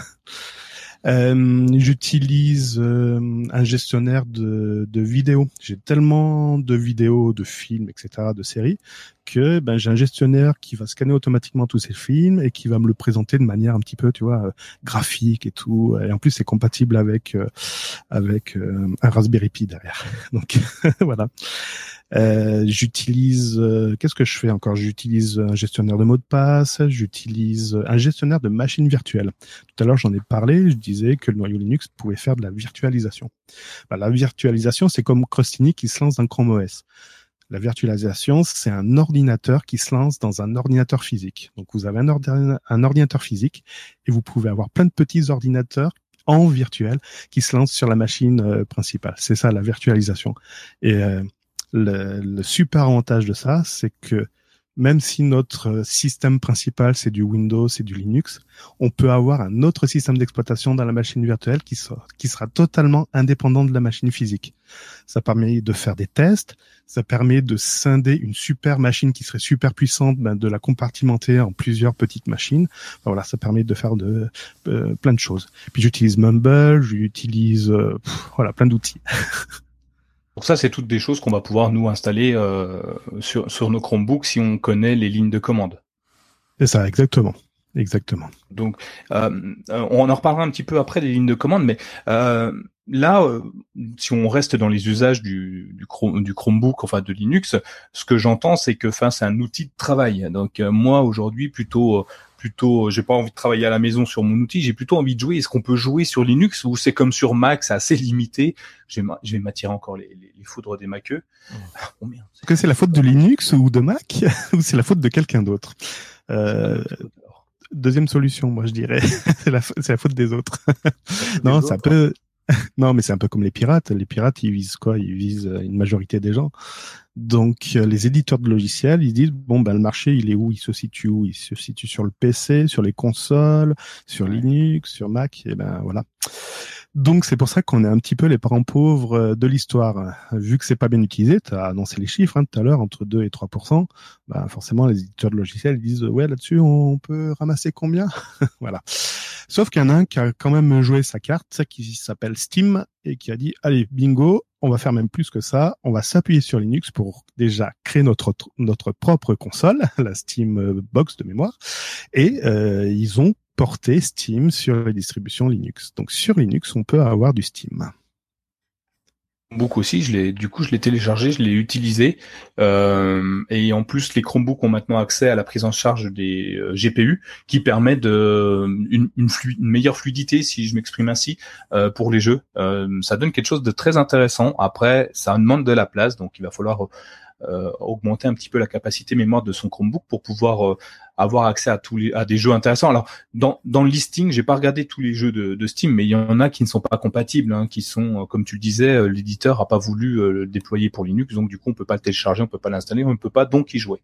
Euh, j'utilise euh, un gestionnaire de, de vidéos. J'ai tellement de vidéos, de films, etc., de séries, que ben, j'ai un gestionnaire qui va scanner automatiquement tous ces films et qui va me le présenter de manière un petit peu, tu vois, euh, graphique et tout. Et en plus, c'est compatible avec avec un Raspberry Pi derrière. Donc voilà. Euh, j'utilise, euh, qu'est-ce que je fais encore? J'utilise un gestionnaire de mots de passe, j'utilise un gestionnaire de machines virtuelles. Tout à l'heure, j'en ai parlé, je disais que le noyau Linux pouvait faire de la virtualisation. Bah, la virtualisation, c'est comme Crostini qui se lance dans Chrome OS. La virtualisation, c'est un ordinateur qui se lance dans un ordinateur physique. Donc, vous avez un, un ordinateur physique et vous pouvez avoir plein de petits ordinateurs en virtuel qui se lancent sur la machine euh, principale. C'est ça la virtualisation. Et le, super avantage de ça, c'est que même si notre système principal c'est du Windows, c'est du Linux, on peut avoir un autre système d'exploitation dans la machine virtuelle qui sera, totalement indépendant de la machine physique. Ça permet de faire des tests, ça permet de scinder une super machine qui serait super puissante, ben, de la compartimenter en plusieurs petites machines. voilà, ça permet de faire de euh, plein de choses. Puis j'utilise Mumble, j'utilise euh, voilà plein d'outils. Donc ça, c'est toutes des choses qu'on va pouvoir nous installer euh, sur, sur nos Chromebooks si on connaît les lignes de commande. C'est ça, exactement. Exactement. Donc, euh, on en reparlera un petit peu après des lignes de commande, mais euh, là, euh, si on reste dans les usages du, du, Chrome, du Chromebook, enfin de Linux, ce que j'entends, c'est que, enfin, c'est un outil de travail. Donc, moi aujourd'hui, plutôt plutôt, j'ai pas envie de travailler à la maison sur mon outil, j'ai plutôt envie de jouer. Est-ce qu'on peut jouer sur Linux ou c'est comme sur Mac, c'est assez limité? Je vais m'attirer encore les, les, les, foudres des Maqueux. Mmh. Oh, Est-ce que c'est la faute de Linux ou de Mac ou c'est la faute de quelqu'un d'autre? Euh, Deuxième solution, moi je dirais, c'est la, la, faute des autres. non, ça peut. non, mais c'est un peu comme les pirates. Les pirates, ils visent quoi? Ils visent une majorité des gens. Donc euh, les éditeurs de logiciels, ils disent bon ben le marché il est où? Il se situe où? Il se situe sur le PC, sur les consoles, sur Linux, sur Mac, et ben voilà. Donc c'est pour ça qu'on est un petit peu les parents pauvres euh, de l'histoire. Vu que c'est pas bien utilisé, tu as annoncé les chiffres hein, tout à l'heure, entre 2 et 3% ben forcément les éditeurs de logiciels disent ouais là-dessus on peut ramasser combien? Voilà. Sauf qu'il y en a un qui a quand même joué sa carte, qui s'appelle Steam, et qui a dit allez bingo, on va faire même plus que ça, on va s'appuyer sur Linux pour déjà créer notre notre propre console, la Steam euh, Box de mémoire, et euh, ils ont porté Steam sur les distributions Linux. Donc sur Linux, on peut avoir du Steam. Chromebook aussi, je l'ai, du coup, je l'ai téléchargé, je l'ai utilisé, euh, et en plus, les Chromebooks ont maintenant accès à la prise en charge des euh, GPU, qui permet de une, meilleure fluidité, si je m'exprime ainsi, euh, pour les jeux. ça donne quelque chose de très intéressant. Après, ça demande de la place, donc il va falloir augmenter un petit peu la capacité mémoire de son Chromebook pour pouvoir avoir accès à tous les à des jeux intéressants. Alors dans dans le listing, j'ai pas regardé tous les jeux de, de, Steam, mais il y en a qui ne sont pas compatibles, hein, qui sont euh, comme tu le disais, l'éditeur a pas voulu le déployer pour Linux, donc du coup on peut pas le télécharger, on peut pas l'installer, on ne peut pas donc y jouer.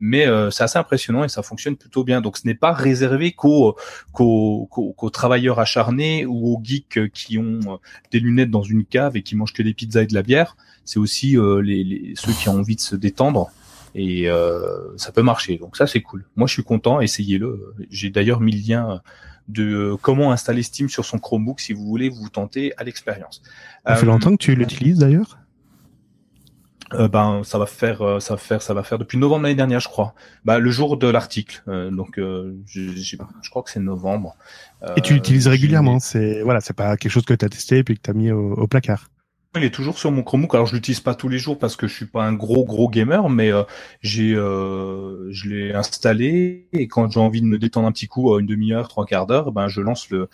Mais c'est assez impressionnant et ça fonctionne plutôt bien. Donc ce n'est pas réservé qu'aux qu'aux qu'aux travailleurs acharnés ou aux geeks qui ont des lunettes dans une cave et qui mangent que des pizzas et de la bière c'est aussi euh, les, ceux qui ont envie de se détendre et euh, ça peut marcher. Donc ça c'est cool. Moi je suis content, essayez-le. J'ai d'ailleurs mis le lien de comment installer Steam sur son Chromebook si vous voulez vous tenter à l'expérience. Ça fait longtemps que tu l'utilises d'ailleurs? Ben ça va faire ça va faire ça va faire depuis novembre l'année dernière je crois bah le jour de l'article donc je, je, crois que c'est novembre et tu l'utilises régulièrement c'est voilà c'est pas quelque chose que tu as testé et puis que tu as mis au, placard? Il est toujours sur mon Chromebook. Alors je l'utilise pas tous les jours parce que je suis pas un gros gros gamer, mais euh, j'ai euh, je l'ai installé et quand j'ai envie de me détendre un petit coup, une demi-heure, trois quarts d'heure, ben je lance le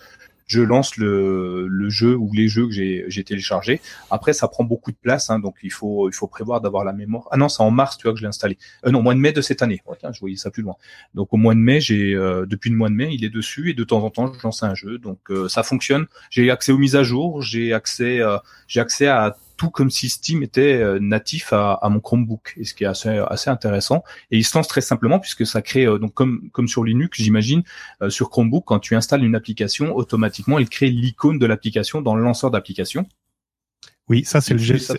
je lance le, jeu ou les jeux que j'ai, téléchargés. Après, ça prend beaucoup de place, hein, donc il faut, il faut prévoir d'avoir la mémoire. Ah non, c'est en mars, tu vois, que je l'ai installé. Euh, non, mois de mai de cette année. Oh, je voyais ça plus loin. Donc au mois de mai, j'ai, euh, depuis le mois de mai, il est dessus et de temps en temps, je lance un jeu. Donc euh, ça fonctionne. J'ai accès aux mises à jour, j'ai accès, euh, j'ai accès à tout comme si Steam était euh, natif à, à, mon Chromebook, et ce qui est assez, assez intéressant. Et il se lance très simplement puisque ça crée euh, donc comme comme sur Linux, j'imagine, euh, sur Chromebook, quand tu installes une application, automatiquement, il crée l'icône de l'application dans le lanceur d'application. Oui, ça c'est le geste.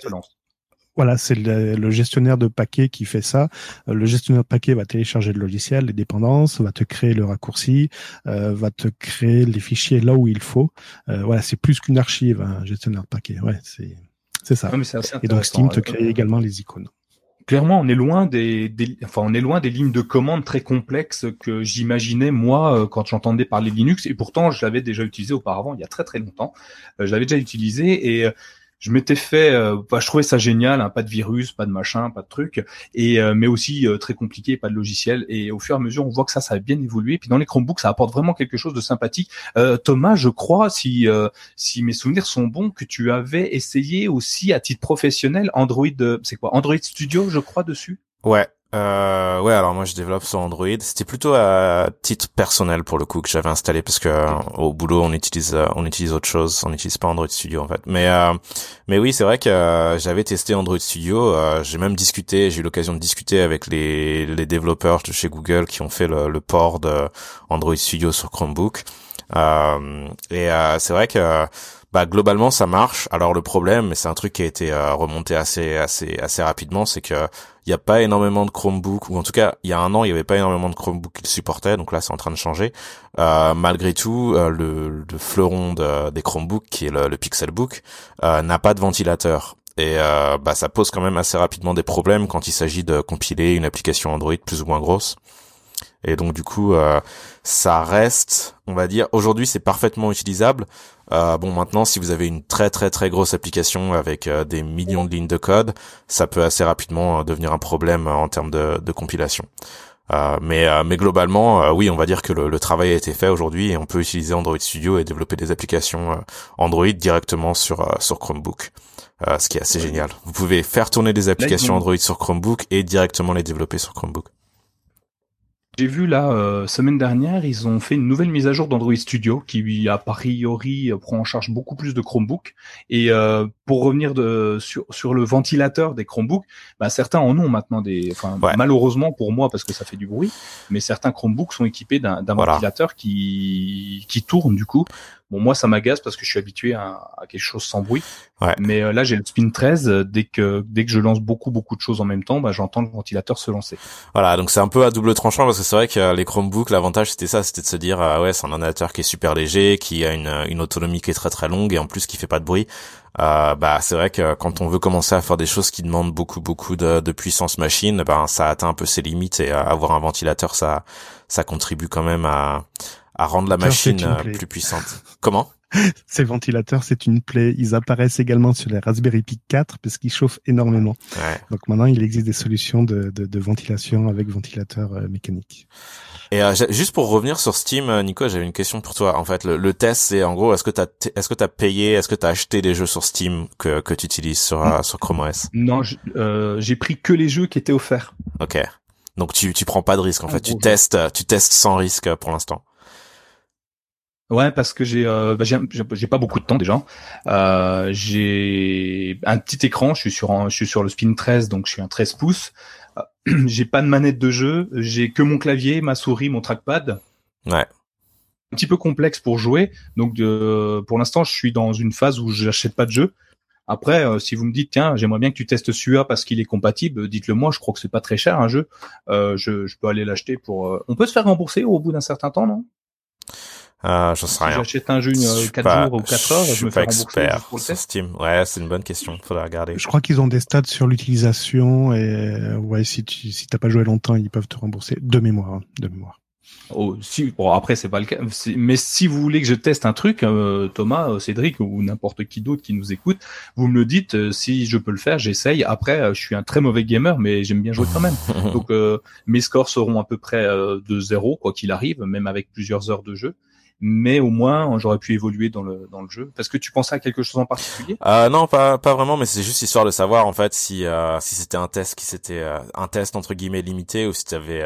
Voilà, c'est le, le, gestionnaire de paquets qui fait ça. Le gestionnaire de paquets va télécharger le logiciel, les dépendances, va te créer le raccourci, euh, va te créer les fichiers là où il faut. Euh, voilà, c'est plus qu'une archive, un gestionnaire de paquets. Ouais, c'est c'est ça. et donc Steam te crée également les icônes. Clairement, on est loin des, des, enfin, on est loin des lignes de commande très complexes que j'imaginais moi euh, quand j'entendais parler de Linux. Et pourtant, je l'avais déjà utilisé auparavant, il y a très très longtemps. Euh, je l'avais déjà utilisé et euh, je m'étais fait, euh, bah, je trouvais ça génial, hein, pas de virus, pas de machin, pas de truc, et euh, mais aussi euh, très compliqué, pas de logiciel. Et au fur et à mesure, on voit que ça, ça a bien évolué. Puis dans les Chromebooks, ça apporte vraiment quelque chose de sympathique. Euh, Thomas, je crois, si si mes souvenirs sont bons, que tu avais essayé aussi à titre professionnel Android, c'est quoi Android Studio, je crois dessus? Ouais, euh, ouais, alors moi je développe sur Android. C'était plutôt à titre personnel pour le coup que j'avais installé parce que euh, au boulot on utilise euh, on utilise autre chose, on n'utilise pas Android Studio en fait. Mais euh, mais oui, c'est vrai que j'avais testé Android Studio. j'ai même discuté, j'ai eu l'occasion de discuter avec les les développeurs de chez Google qui ont fait le, le port de Android Studio sur Chromebook. et c'est vrai que bah globalement ça marche. Alors le problème, mais c'est un truc qui a été remonté assez rapidement, c'est que il n'y a pas énormément de Chromebook, ou en tout cas, il y a un an, il n'y avait pas énormément de Chromebook qui le supportaient, donc là, c'est en train de changer. Euh, malgré tout, euh, le, le, fleuron de, des Chromebooks, qui est le, le Pixelbook, euh, n'a pas de ventilateur. Et euh, bah, ça pose quand même assez rapidement des problèmes quand il s'agit de compiler une application Android plus ou moins grosse. Et donc du coup, euh, ça reste, on va dire, aujourd'hui c'est parfaitement utilisable. Euh, bon, maintenant, si vous avez une très très très grosse application avec euh, des millions de lignes de code, ça peut assez rapidement euh, devenir un problème en termes de, de compilation. mais mais globalement, oui, on va dire que le, le travail a été fait aujourd'hui et on peut utiliser Android Studio et développer des applications Android directement sur sur Chromebook. ce qui est assez génial. Vous pouvez faire tourner des applications Android sur Chromebook et directement les développer sur Chromebook. J'ai vu là, euh, semaine dernière, ils ont fait une nouvelle mise à jour d'Android Studio qui, a priori, prend en charge beaucoup plus de Chromebook. Et euh, pour revenir de, sur, sur le ventilateur des Chromebooks, bah, certains en ont maintenant des... Enfin, malheureusement pour moi, parce que ça fait du bruit, mais certains Chromebooks sont équipés d'un ventilateur qui, qui tourne du coup. Bon, moi, ça m'agace parce que je suis habitué à, à quelque chose sans bruit. Ouais. Mais euh, là, j'ai le Spin 13. dès que dès que je lance beaucoup beaucoup de choses en même temps, bah, j'entends le ventilateur se lancer. Voilà, donc c'est un peu à double tranchant parce que c'est vrai que les Chromebooks, l'avantage c'était ça, c'était de se dire ah ouais, c'est un ordinateur qui est super léger, qui a une, une autonomie qui est très très longue et en plus qui fait pas de bruit. Euh, bah c'est vrai que quand on veut commencer à faire des choses qui demandent beaucoup beaucoup de, de puissance machine, ben ça atteint un peu ses limites et euh, avoir un ventilateur ça ça contribue quand même à à rendre la machine euh, plus puissante. Comment? Ces ventilateurs, c'est une plaie. Ils apparaissent également sur les Raspberry Pi 4 parce qu'ils chauffent énormément. Ouais. Donc maintenant, il existe des solutions de, de, de ventilation avec ventilateur euh, mécanique. Et euh, juste pour revenir sur Steam, euh, Nico, j'avais une question pour toi. En fait, le, le test, c'est en gros, est-ce que t'as, est-ce que t'as payé, est-ce que t'as acheté des jeux sur Steam que que tu utilises sur euh, sur Chrome OS Non, j'ai pris que les jeux qui étaient offerts. Ok. Donc tu tu prends pas de risque en fait, tu testes tu testes sans risque pour l'instant. Ouais, parce que j'ai euh, bah, j'ai pas beaucoup de temps déjà. Euh, j'ai un petit écran, je suis sur je suis sur le Spin 13 donc je suis un 13 pouces. Euh, j'ai pas de manette de jeu, j'ai que mon clavier, ma souris, mon trackpad. Ouais. Un petit peu complexe pour jouer. Donc de, pour l'instant, je suis dans une phase où j'achète pas de jeu. Après, euh, si vous me dites tiens, j'aimerais bien que tu testes celui-là parce qu'il est compatible, dites-le moi. Je crois que c'est pas très cher un jeu. Euh, je, je peux aller l'acheter pour. On peut se faire rembourser au bout d'un certain temps, non? Euh, j'en sais rien. Si j'achète un jeu 4 euh, jours ou 4 heures, je, je me fais expert pour sur Steam. Ouais, c'est une bonne question. Faudra regarder. Je crois qu'ils ont des stats sur l'utilisation et euh, ouais, si tu si t'as pas joué longtemps, ils peuvent te rembourser de mémoire, hein, de mémoire. Oh, si, bon, après, c'est pas le cas. Mais si vous voulez que je teste un truc, euh, Thomas, Cédric ou n'importe qui d'autre qui nous écoute, vous me le dites. Euh, si je peux le faire, j'essaye. Après, je suis un très mauvais gamer, mais j'aime bien jouer quand même. Donc, mes scores seront à peu près de zéro, quoi qu'il arrive, même avec plusieurs heures de jeu mais au moins j'aurais pu évoluer dans le dans le jeu. Parce que tu pensais à quelque chose en particulier? Euh, Non, pas pas vraiment, mais c'est juste histoire de savoir en fait si euh, si c'était un test qui c'était un test entre guillemets limité ou si tu avais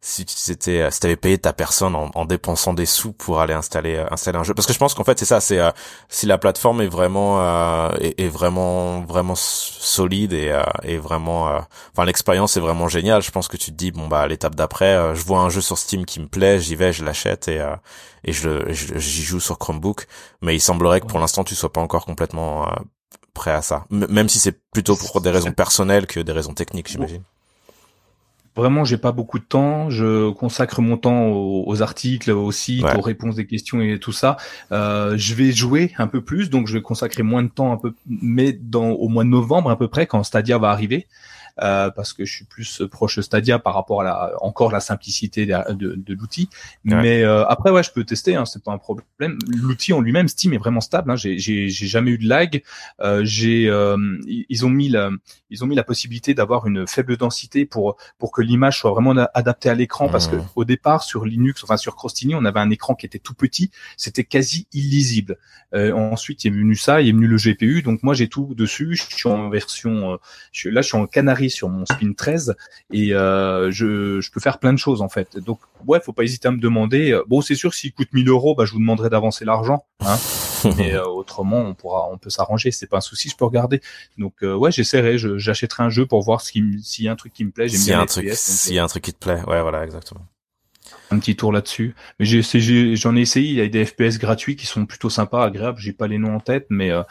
si tu étais euh, si t'avais payé ta personne en, en, dépensant des sous pour aller installer euh, installer un jeu. Parce que je pense qu'en fait c'est ça c'est euh, si la plateforme est vraiment est, est, vraiment vraiment solide et est vraiment enfin l'expérience est vraiment géniale je pense que tu te dis bon bah l'étape d'après je vois un jeu sur Steam qui me plaît j'y vais je l'achète et et je j'y joue sur Chromebook. Mais il semblerait que pour l'instant tu sois pas encore complètement prêt à ça. Même si c'est plutôt pour des raisons personnelles que des raisons techniques j'imagine Vraiment, j'ai pas beaucoup de temps. Je consacre mon temps aux, articles, aux sites, aux réponses des questions et tout ça. Euh, je vais jouer un peu plus, donc je vais consacrer moins de temps un peu, mais dans au mois de novembre à peu près, quand Stadia va arriver. Euh, parce que je suis plus proche Stadia par rapport à la, encore la simplicité de, de, l'outil. Mais euh, après, ouais, je peux tester, hein, c'est pas un problème. L'outil en lui-même, Steam est vraiment stable. Hein, j'ai, jamais eu de lag. Euh, j'ai, euh, ils ont mis la, ils ont mis la possibilité d'avoir une faible densité pour pour que l'image soit vraiment adaptée à l'écran, parce que mmh. au départ sur Linux, enfin sur Crostini, on avait un écran qui était tout petit, c'était quasi illisible. ensuite, il est venu ça, il est venu le GPU, donc moi j'ai tout dessus. Je suis en version, je suis, là, je suis en Canary sur mon Spin 13 et euh, je, je, peux faire plein de choses en fait. Donc ouais, faut pas hésiter à me demander. Euh, bon, c'est sûr s'il coûte 1000 euros, bah je vous demanderai d'avancer l'argent. Hein mais euh, autrement, on pourra, on peut s'arranger. C'est pas un souci, je peux regarder. Donc ouais, j'essaierai. J'achèterai un jeu pour voir s'il y a un truc qui me plaît. S'il y a un truc, s'il y a un truc qui te plaît, ouais, voilà, exactement un petit tour là-dessus. Mais j'en ai essayé. Il y a des FPS gratuits qui sont plutôt sympas, agréables. J'ai pas les noms en tête, mais euh,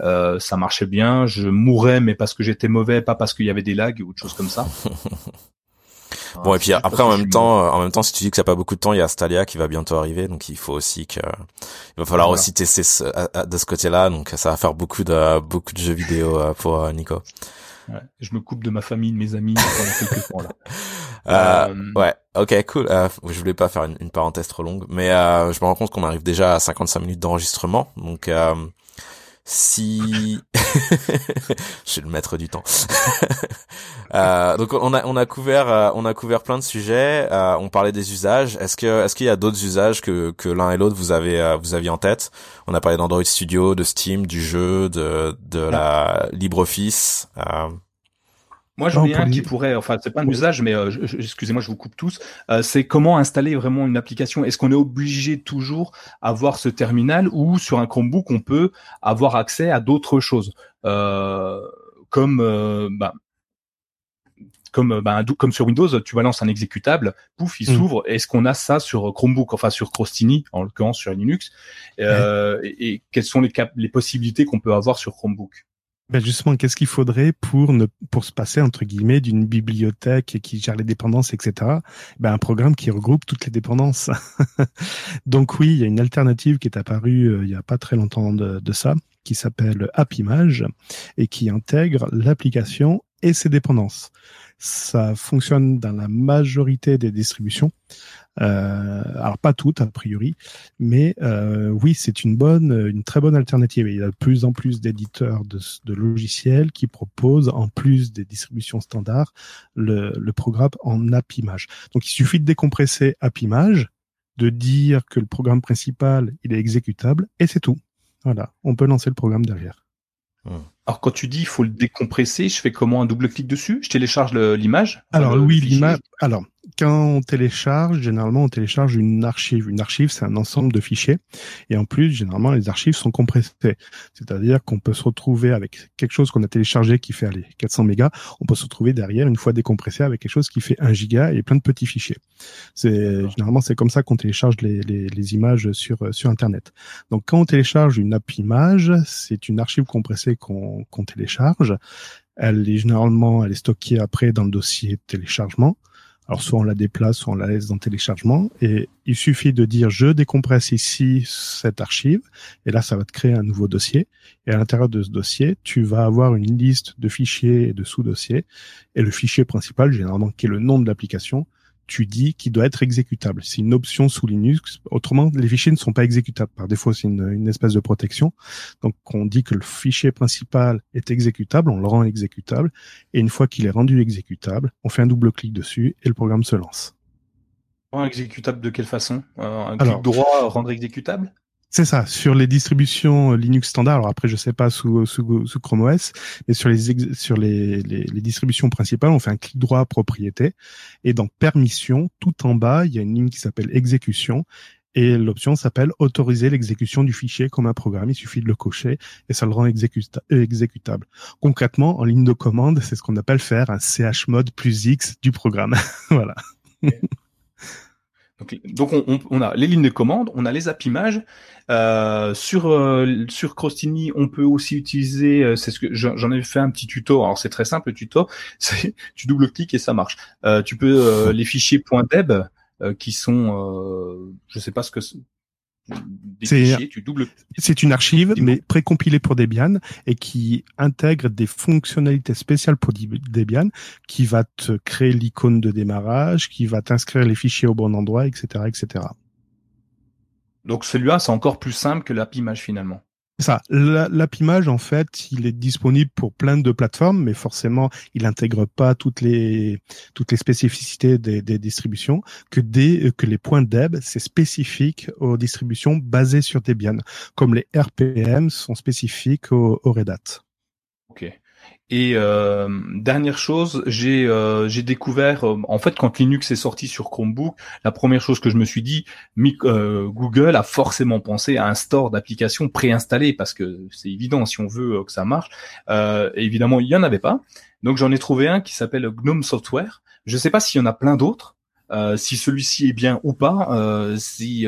euh, ça marchait bien. Je mourais, mais parce que j'étais mauvais, pas parce qu'il y avait des lags ou autre chose comme ça. bon et puis après en même temps, en même temps, si tu dis que ça n'a pas beaucoup de temps, il y a Stadia qui va bientôt arriver, donc il faut aussi que, il va falloir aussi tester de ce côté-là, donc ça va faire beaucoup de beaucoup de jeux vidéo euh, pour Nico. Ouais, je me coupe de ma famille, de mes amis pendant quelques temps là. Euh, euh, ouais, ok, cool. Euh, je voulais pas faire une, une, parenthèse trop longue, mais euh, je me rends compte qu'on arrive déjà à 55 minutes d'enregistrement, donc euh, si je suis le maître du temps. euh, donc on a on a couvert on a couvert plein de sujets. Euh, on parlait des usages. Est-ce que est-ce qu'il y a d'autres usages que que l'un et l'autre vous avez vous aviez en tête? On a parlé d'Android Studio, de Steam, du jeu, de de la LibreOffice. Euh, moi, j'en ai un qui pourrait, enfin, c'est pas un usage, mais euh, excusez-moi, je vous coupe tous. Euh, c'est comment installer vraiment une application? Est-ce qu'on est obligé toujours à avoir ce terminal ou sur un Chromebook on peut avoir accès à d'autres choses, euh, comme bah, comme bah, comme sur Windows, tu balances un exécutable, pouf, il mm. s'ouvre. Est-ce qu'on a ça sur Chromebook, enfin sur Crostini, en l'occurrence sur Linux, et, et, quelles sont les, les possibilités qu'on peut avoir sur Chromebook? Ben justement, qu'est-ce qu'il faudrait pour se passer entre guillemets d'une bibliothèque qui gère les dépendances, etc. Ben un programme qui regroupe toutes les dépendances. Donc oui, il y a une alternative qui est apparue euh, il y a pas très longtemps de, de ça, qui s'appelle AppImage et qui intègre l'application et ses dépendances. Ça fonctionne dans la majorité des distributions. Euh, alors pas toutes a priori, mais euh, oui, c'est une bonne, une très bonne alternative. il y a de plus en plus d'éditeurs de, logiciels qui proposent, en plus des distributions standards, le, le programme en app image. Donc il suffit de décompresser app image, de dire que le programme principal il est exécutable et c'est tout. Voilà, on peut lancer le programme derrière. Hmm. Alors quand tu dis il faut le décompresser, je fais comment un double clic dessus? Je télécharge l'image? Alors oui, l'image. Alors quand on télécharge, généralement on télécharge une archive. Une archive, c'est un ensemble de fichiers. Et en plus, généralement, les archives sont compressées. C'est-à-dire qu'on peut se retrouver avec quelque chose qu'on a téléchargé qui fait aller 400 mégas. On peut se retrouver derrière, une fois décompressé, avec quelque chose qui fait 1 giga et plein de petits fichiers. C'est généralement c'est comme ça qu'on télécharge les, les, les, images sur sur Internet. Donc quand on télécharge une app image, c'est une archive compressée qu'on qu'on télécharge. Elle est généralement elle est stockée après dans le dossier téléchargement. Alors soit on la déplace, soit on la laisse dans téléchargement. Et il suffit de dire je décompresse ici cette archive. Et là, ça va te créer un nouveau dossier. Et à l'intérieur de ce dossier, tu vas avoir une liste de fichiers et de sous-dossiers. Et le fichier principal, généralement, qui est le nom de l'application, tu dis qu'il doit être exécutable. C'est une option sous Linux. Autrement, les fichiers ne sont pas exécutables. Par défaut, c'est une, une, espèce de protection. Donc, on dit que le fichier principal est exécutable, on le rend exécutable, et une fois qu'il est rendu exécutable, on fait un double clic dessus et le programme se lance. Exécutable de quelle façon? Euh, Un clic droit rendre exécutable? C'est ça, sur les distributions Linux standard. Alors après, je sais pas sous, sous, sous Chrome OS, mais sur les sur les, les, distributions principales, on fait un clic droit propriété et dans permission, tout en bas, il y a une ligne qui s'appelle exécution et l'option s'appelle autoriser l'exécution du fichier comme un programme. Il suffit de le cocher et ça le rend exécutable. Concrètement, en ligne de commande, c'est ce qu'on appelle faire un chmod plus X du programme. voilà. Donc, on, a les lignes de commande, on a les app images. Euh, sur euh, sur Crostini, on peut aussi utiliser, euh, c'est ce que j'en ai fait un petit tuto. Alors c'est très simple le tuto, c'est tu double cliques et ça marche. Euh, tu peux les fichiers .deb qui sont, je sais pas ce que c'est une archive, mais précompilée pour Debian et qui intègre des fonctionnalités spéciales pour Debian, qui va te créer l'icône de démarrage, qui va t'inscrire les fichiers au bon endroit, etc., etc. Donc celui-là, c'est encore plus simple que l'app image finalement ça. L'app image, en fait, il est disponible pour plein de plateformes, mais forcément, il n'intègre pas toutes les toutes les spécificités des, des distributions. Que des que les points deb, c'est spécifique aux distributions basées sur Debian, comme les RPM sont spécifiques au, au Red Hat. Et euh, dernière chose, j'ai euh, découvert euh, en fait quand Linux est sorti sur Chromebook, la première chose que je me suis dit, euh, Google a forcément pensé à un store d'applications préinstallées parce que c'est évident si on veut euh, que ça marche. évidemment, il y en avait pas, donc j'en ai trouvé un qui s'appelle GNOME Software. Je sais pas s'il y en a plein d'autres. si celui-ci est bien ou pas. si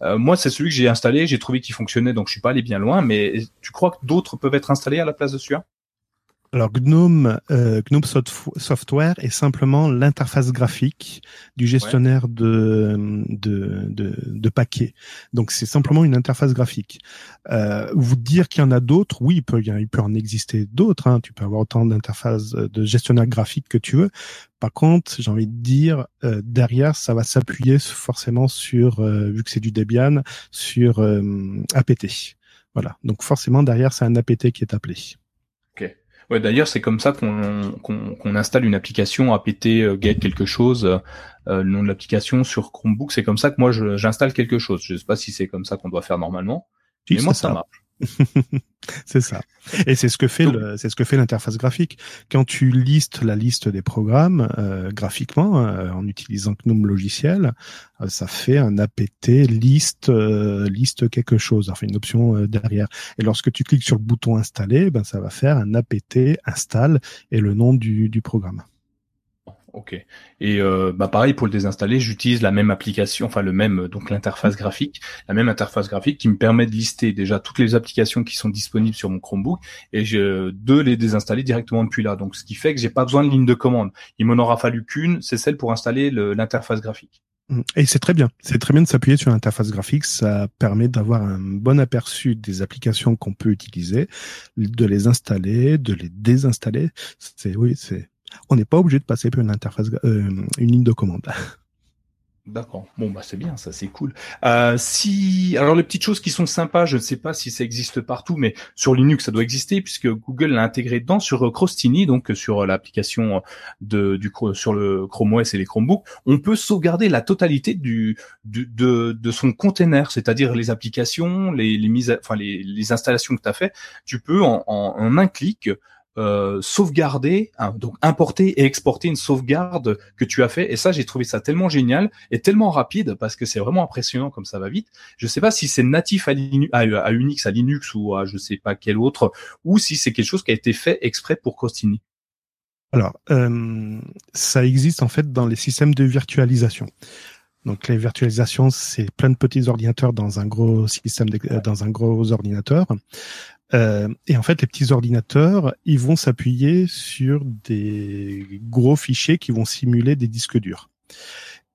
moi c'est celui que j'ai installé, j'ai trouvé qu'il fonctionnait, donc je suis pas allé bien loin. Mais tu crois que d'autres peuvent être installés à la place de celui-là? Alors GNOME, euh, GNOME Software est simplement l'interface graphique du gestionnaire de, de, de, de, paquets. Donc c'est simplement une interface graphique. Euh, vous dire qu'il y en a d'autres, oui, il peut, il peut en exister d'autres. Hein. Tu peux avoir autant d'interfaces de gestionnaire graphique que tu veux. Par contre, j'ai envie de dire, euh, derrière, ça va s'appuyer forcément sur, euh, vu que c'est du Debian, sur euh, APT. Voilà. Donc forcément, derrière, c'est un APT qui est appelé. Ouais, d'ailleurs, c'est comme ça qu'on installe une application apt euh, get quelque chose, euh, le nom de l'application sur Chromebook. C'est comme ça que moi j'installe quelque chose. Je sais pas si c'est comme ça qu'on doit faire normalement, mais moi ça marche. c'est ça. Et c'est ce que fait le, c'est ce que fait l'interface graphique. Quand tu listes la liste des programmes euh, graphiquement euh, en utilisant GNOME logiciel, euh, ça fait un apt liste liste quelque chose. Enfin une option derrière. Et lorsque tu cliques sur le bouton installer, ben ça va faire un apt install et le nom du, du programme. Ok. Et euh, bah pareil pour le désinstaller, j'utilise la même application, enfin le même donc l'interface graphique, la même interface graphique qui me permet de lister déjà toutes les applications qui sont disponibles sur mon Chromebook et je, de les désinstaller directement depuis là. Donc ce qui fait que j'ai pas besoin de ligne de commande. Il m'en aura fallu qu'une, c'est celle pour installer l'interface graphique. Mmh. Et c'est très bien. C'est très bien de s'appuyer sur l'interface graphique. Ça permet d'avoir un bon aperçu des applications qu'on peut utiliser, de les installer, de les désinstaller. C'est oui, c'est on n'est pas obligé de passer par une interface, euh, une ligne de commande. D'accord. Bon bah c'est bien, ça c'est cool. Euh, si alors les petites choses qui sont sympas, je ne sais pas si ça existe partout, mais sur Linux ça doit exister puisque Google l'a intégré dedans sur Crostini, donc sur l'application de du sur le Chrome OS et les Chromebooks, on peut sauvegarder la totalité du, de, de son container, c'est-à-dire les applications, les, les mises, enfin les, les installations que tu as fait, tu peux en, en un clic euh, sauvegarder, hein, donc importer et exporter une sauvegarde que tu as fait. Et ça, j'ai trouvé ça tellement génial et tellement rapide parce que c'est vraiment impressionnant comme ça va vite. Je sais pas si c'est natif à, Linux, à, Unix, à Linux ou à je sais pas quel autre, ou si c'est quelque chose qui a été fait exprès pour Costini. Alors, euh, ça existe en fait dans les systèmes de virtualisation. Donc les virtualisations, c'est plein de petits ordinateurs dans un gros système, dans un gros ordinateur. Euh, et en fait, les petits ordinateurs, ils vont s'appuyer sur des gros fichiers qui vont simuler des disques durs.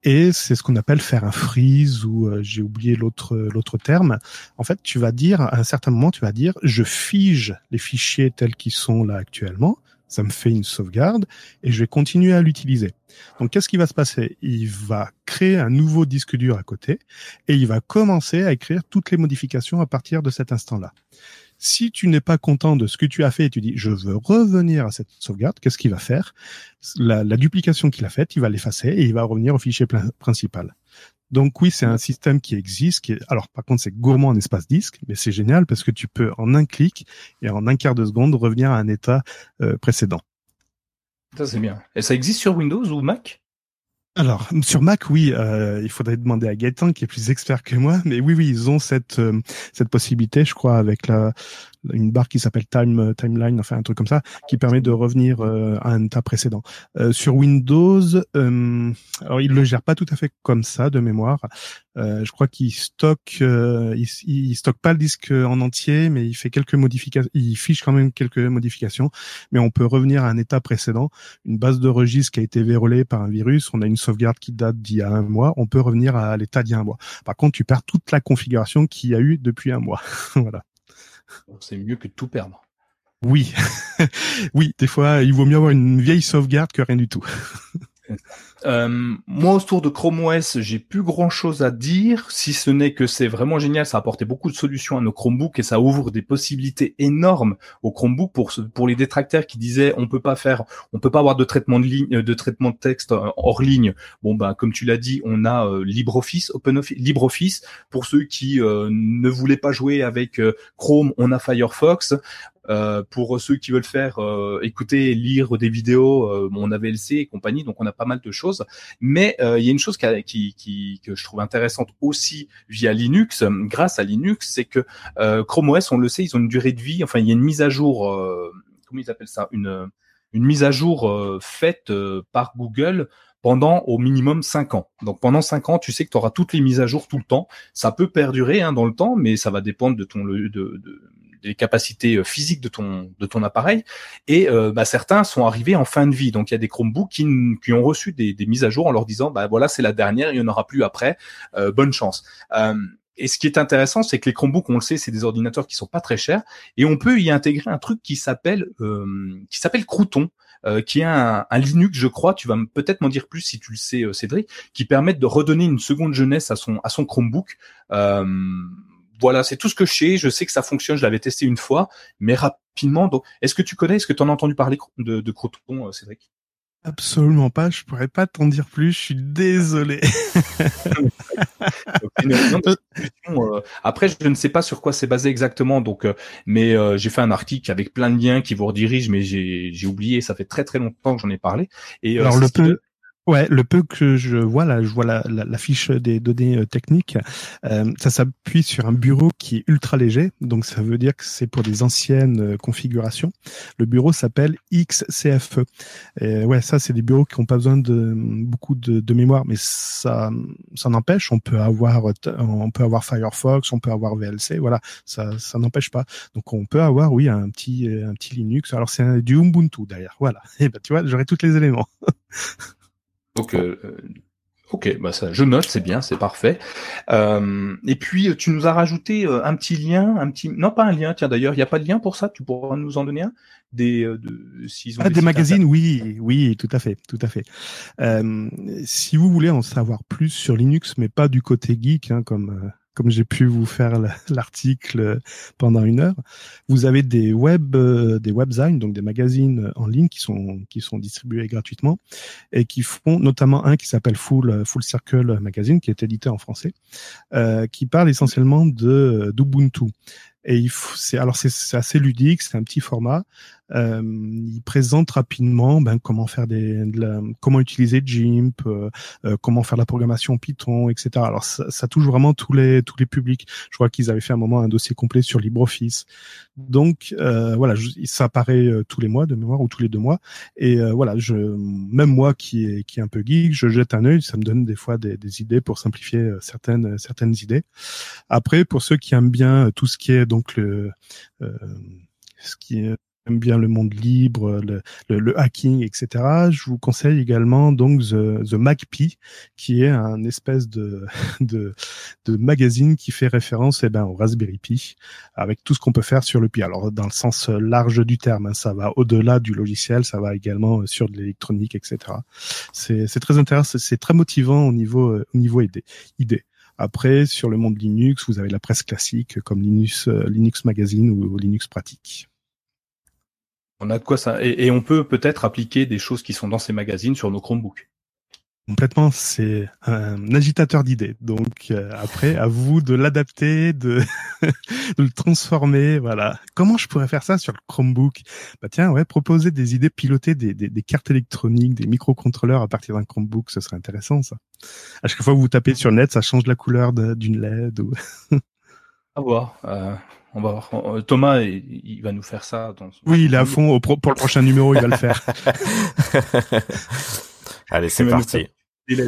Et c'est ce qu'on appelle faire un freeze ou euh, j'ai oublié l'autre l'autre terme. En fait, tu vas dire à un certain moment, tu vas dire je fige les fichiers tels qu'ils sont là actuellement ça me fait une sauvegarde et je vais continuer à l'utiliser. Donc qu'est-ce qui va se passer? Il va créer un nouveau disque dur à côté et il va commencer à écrire toutes les modifications à partir de cet instant-là. Si tu n'es pas content de ce que tu as fait et tu dis je veux revenir à cette sauvegarde, qu'est-ce qu'il va faire? La, duplication qu'il a faite, il va l'effacer et il va revenir au fichier principal. Donc oui, c'est un système qui existe. Qui est... Alors par contre, c'est gourmand en espace disque, mais c'est génial parce que tu peux en un clic et en un quart de seconde revenir à un état euh, précédent. Ça c'est bien. Et ça existe sur Windows ou Mac? Alors sur Mac, oui, euh, il faudrait demander à Gaëtan qui est plus expert que moi, mais oui, oui, ils ont cette euh, cette possibilité, je crois, avec la une barre qui s'appelle Time euh, Timeline, enfin un truc comme ça, qui permet de revenir euh, à un état précédent. Euh, sur Windows, alors il le gère pas tout à fait comme ça de mémoire. je crois qu'il stocke, il, il, stocke pas le disque en entier, mais il fait quelques modifications, il fiche quand même quelques modifications, mais on peut revenir à un état précédent. Une base de registre qui a été vérolée par un virus, on a une sauvegarde qui date d'il y a un mois, on peut revenir à l'état d'il y a un mois. Par contre, tu perds toute la configuration qu'il y a eu depuis un mois. voilà. C'est mieux que tout perdre. Oui, oui, des fois, il vaut mieux avoir une vieille sauvegarde que rien du tout. Euh, moi, autour de Chrome OS, j'ai plus grand chose à dire, si ce n'est que c'est vraiment génial. Ça a apporté beaucoup de solutions à nos Chromebooks et ça ouvre des possibilités énormes aux Chromebooks pour pour les détracteurs qui disaient on peut pas faire, on peut pas avoir de traitement de ligne, de traitement de texte euh, hors ligne. Bon ben, comme tu l'as dit, on a euh, LibreOffice, OpenOffice, LibreOffice. Pour ceux qui ne voulaient pas jouer avec Chrome, on a Firefox. Euh, pour ceux qui veulent faire euh, écouter, lire des vidéos, euh, on a et compagnie, donc on a pas mal de choses. Mais il y a une chose qui, qui, que je trouve intéressante aussi via Linux, grâce à Linux, c'est que Chrome OS, on le sait, ils ont une durée de vie. Enfin, il y a une mise à jour. comment ils appellent ça Une une mise à jour faite par Google pendant au minimum 5 ans. Donc pendant 5 ans, tu sais que tu auras toutes les mises à jour tout le temps. Ça peut perdurer hein, dans le temps, mais ça va dépendre de ton de, de, des capacités euh, physiques de ton de ton appareil. Et euh, bah, certains sont arrivés en fin de vie. Donc il y a des Chromebooks qui, qui ont reçu des, des, mises à jour en leur disant bah voilà c'est la dernière, il y en aura plus après. Euh, bonne chance. et ce qui est intéressant, c'est que les Chromebooks, on le sait, c'est des ordinateurs qui sont pas très chers, et on peut y intégrer un truc qui s'appelle qui s'appelle Crouton. qui est un, un, Linux, je crois, tu vas peut-être m'en dire plus si tu le sais, Cédric, qui permet de redonner une seconde jeunesse à son à son Chromebook. Euh, voilà, c'est tout ce que je sais. Je sais que ça fonctionne. Je l'avais testé une fois, mais rapidement. Donc, est-ce que tu connais, est-ce que tu en as entendu parler de, de Croton, euh, Cédric? Absolument pas. Je pourrais pas t'en dire plus. Je suis désolé. Euh, après, je ne sais pas sur quoi c'est basé exactement. Donc, euh, mais j'ai fait un article avec plein de liens qui vous redirigent, mais j'ai oublié. Ça fait très très longtemps que j'en ai parlé. Et alors le peu, Ouais, le peu que je vois là, je vois la, la, fiche des données euh, techniques. Euh, ça s'appuie sur un bureau qui est ultra léger, donc ça veut dire que c'est pour des anciennes euh, configurations. Le bureau s'appelle XCFE. Et ouais, ça c'est des bureaux qui n'ont pas besoin de beaucoup de, de, mémoire, mais ça, ça n'empêche. On peut avoir, on peut avoir Firefox, on peut avoir VLC. Voilà, ça, ça n'empêche pas. Donc on peut avoir, oui, un petit, un petit Linux. Alors c'est du Ubuntu d'ailleurs. Voilà. Et ben tu vois, j'aurai tous les éléments. Donc, euh, euh, ok, bah ça, je note, c'est bien, c'est parfait. Euh, et puis, tu nous as rajouté un petit lien, un petit, non pas un lien. Tiens, d'ailleurs, il n'y a pas de lien pour ça? Tu pourras nous en donner un? Des, de, s'ils ont ah, des, magazines, oui, oui, tout à fait, tout à fait. si vous voulez en savoir plus sur Linux, mais pas du côté geek, hein, comme comme j'ai pu vous faire l'article pendant une heure, vous avez des web, euh, des webzines, donc des magazines en ligne qui sont qui sont distribués gratuitement et qui font notamment un qui s'appelle Full Full Circle Magazine, qui est édité en français, euh, qui parle essentiellement de d'Ubuntu. Et il c'est alors c'est assez ludique, c'est un petit format. Euh, il présente rapidement ben, comment faire des, comment utiliser GIMP, euh, euh, comment faire la programmation Python, etc. Alors ça, ça, touche vraiment tous les tous les publics. Je crois qu'ils avaient fait un moment un dossier complet sur LibreOffice. Donc euh, voilà, ça apparaît euh, tous les mois de mémoire ou tous les deux mois. Et voilà, je même moi qui est qui est un peu geek, je jette un œil, ça me donne des fois des, des idées pour simplifier certaines certaines idées. Après, pour ceux qui aiment bien tout ce qui est donc le ce qui est bien le monde libre, le, hacking, etc., je vous conseille également donc The, The qui est un espèce de, de, de magazine qui fait référence eh ben, au Raspberry Pi, avec tout ce qu'on peut faire sur le Pi. Alors dans le sens large du terme, hein, ça va au-delà du logiciel, ça va également sur de l'électronique, etc. C'est très intéressant, c'est très motivant au niveau au niveau idée. Après, sur le monde Linux, vous avez la presse classique comme Linux, euh, Linux Magazine ou, Linux Pratique. On a de quoi ça et, on peut peut-être appliquer des choses qui sont dans ces magazines sur nos Chromebooks. Complètement, c'est un agitateur d'idées. Donc euh, après, à vous de l'adapter, de, de, le transformer. Voilà. Comment je pourrais faire ça sur le Chromebook? Bah tiens, ouais, proposer des idées, piloter des, des, des cartes électroniques, des microcontrôleurs à partir d'un Chromebook, ce serait intéressant ça. À chaque fois que vous tapez sur le net, ça change la couleur d'une LED. Ou... à voir. Euh, on va voir. Euh, Thomas, il, va nous faire ça. Dans Oui, il est à fond. pour le prochain numéro, il va le faire. Allez, c'est parti. Mais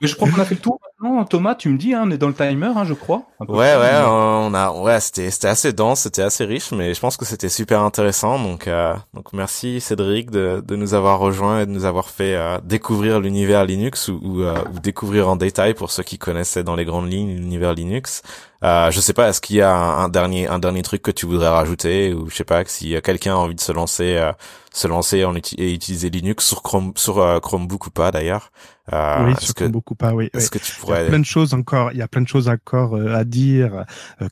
je crois qu'on a fait le tour maintenant. Thomas, tu me dis, hein, on est dans le timer, hein, je crois. Ouais, ouais, on a, ouais, c'était, c'était assez dense, c'était assez riche, mais je pense que c'était super intéressant. Donc, euh, donc merci Cédric de, de nous avoir rejoint et de nous avoir fait euh, découvrir l'univers Linux ou, ou, euh, ou, découvrir en détail pour ceux qui connaissaient dans les grandes lignes l'univers Linux. Euh, je sais pas, est-ce qu'il y a un, dernier un dernier truc que tu voudrais rajouter ou je sais pas si quelqu'un a envie de se lancer euh, se lancer en et utiliser Linux sur Chrome sur euh, Chromebook ou pas d'ailleurs. Euh, oui, sur Chromebook ou pas, oui. Est-ce que tu pourrais Il y a plein de choses encore. Il y a plein de choses encore euh, à dire.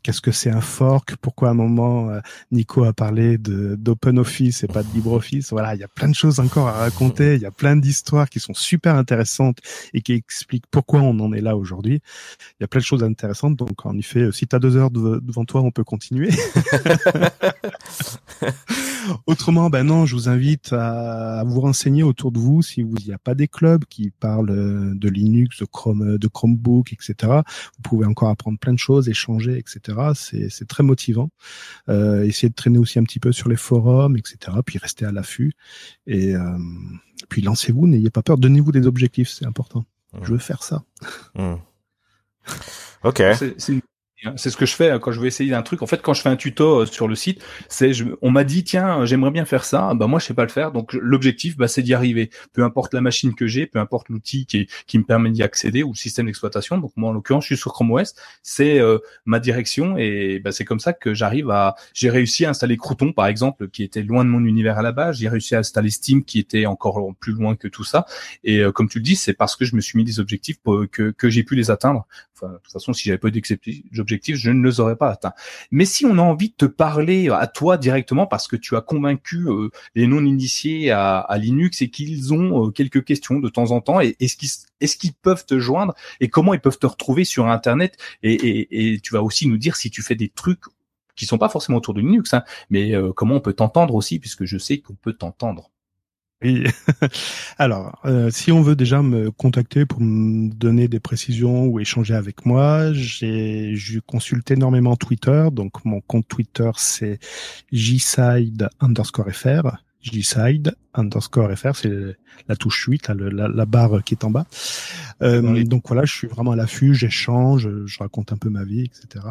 Qu'est-ce que c'est un fork Pourquoi à un moment Nico a parlé de d'Open Office et pas de LibreOffice Voilà, il y a plein de choses encore à raconter. Il y a plein d'histoires qui sont super intéressantes et qui expliquent pourquoi on en est là aujourd'hui. Il y a plein de choses intéressantes. Donc en effet si tu as deux heures devant toi, on peut continuer. Autrement, ben non, je vous invite à, vous renseigner autour de vous si vous n'y a pas des clubs qui parlent de Linux, de Chrome, de Chromebook, etc. Vous pouvez encore apprendre plein de choses, échanger, etc. C'est très motivant. Euh, essayez de traîner aussi un petit peu sur les forums, etc. Puis restez à l'affût et euh, puis lancez-vous, n'ayez pas peur, donnez-vous des objectifs, c'est important. Mmh. Je veux faire ça. Mmh. Ok. Hein. C'est ce que je fais hein, quand je veux essayer un truc. En fait, quand je fais un tuto euh, sur le site, c'est on m'a dit tiens, j'aimerais bien faire ça. Bah moi, je sais pas le faire. Donc l'objectif, bah, c'est d'y arriver. Peu importe la machine que j'ai, peu importe l'outil qui, qui me permet d'y accéder ou le système d'exploitation. Donc moi, en l'occurrence, je suis sur Chrome OS. C'est euh, ma direction et bah, c'est comme ça que j'arrive à. J'ai réussi à installer Crouton, par exemple, qui était loin de mon univers à la base. J'ai réussi à installer Steam, qui était encore plus loin que tout ça. Et euh, comme tu le dis, c'est parce que je me suis mis des objectifs pour, que que j'ai pu les atteindre. Enfin, de toute façon, si j'avais pas d'objectifs, je ne les aurais pas atteints. Mais si on a envie de te parler à toi directement parce que tu as convaincu euh, les non-initiés à, Linux et qu'ils ont euh, quelques questions de temps en temps, et est-ce qu'ils peuvent te joindre et comment ils peuvent te retrouver sur Internet et, tu vas aussi nous dire si tu fais des trucs qui sont pas forcément autour de Linux, hein, mais euh, comment on peut t'entendre aussi, puisque je sais qu'on peut t'entendre. Oui. Alors, euh, si on veut déjà me contacter pour me donner des précisions ou échanger avec moi, j'ai je consulte énormément Twitter. Donc, mon compte Twitter, c'est jside underscore fr. Jside underscore fr, c'est la touche 8, la, la, barre qui est en bas. Euh, donc voilà, je suis vraiment à l'affût, j'échange, je raconte un peu ma vie, etc.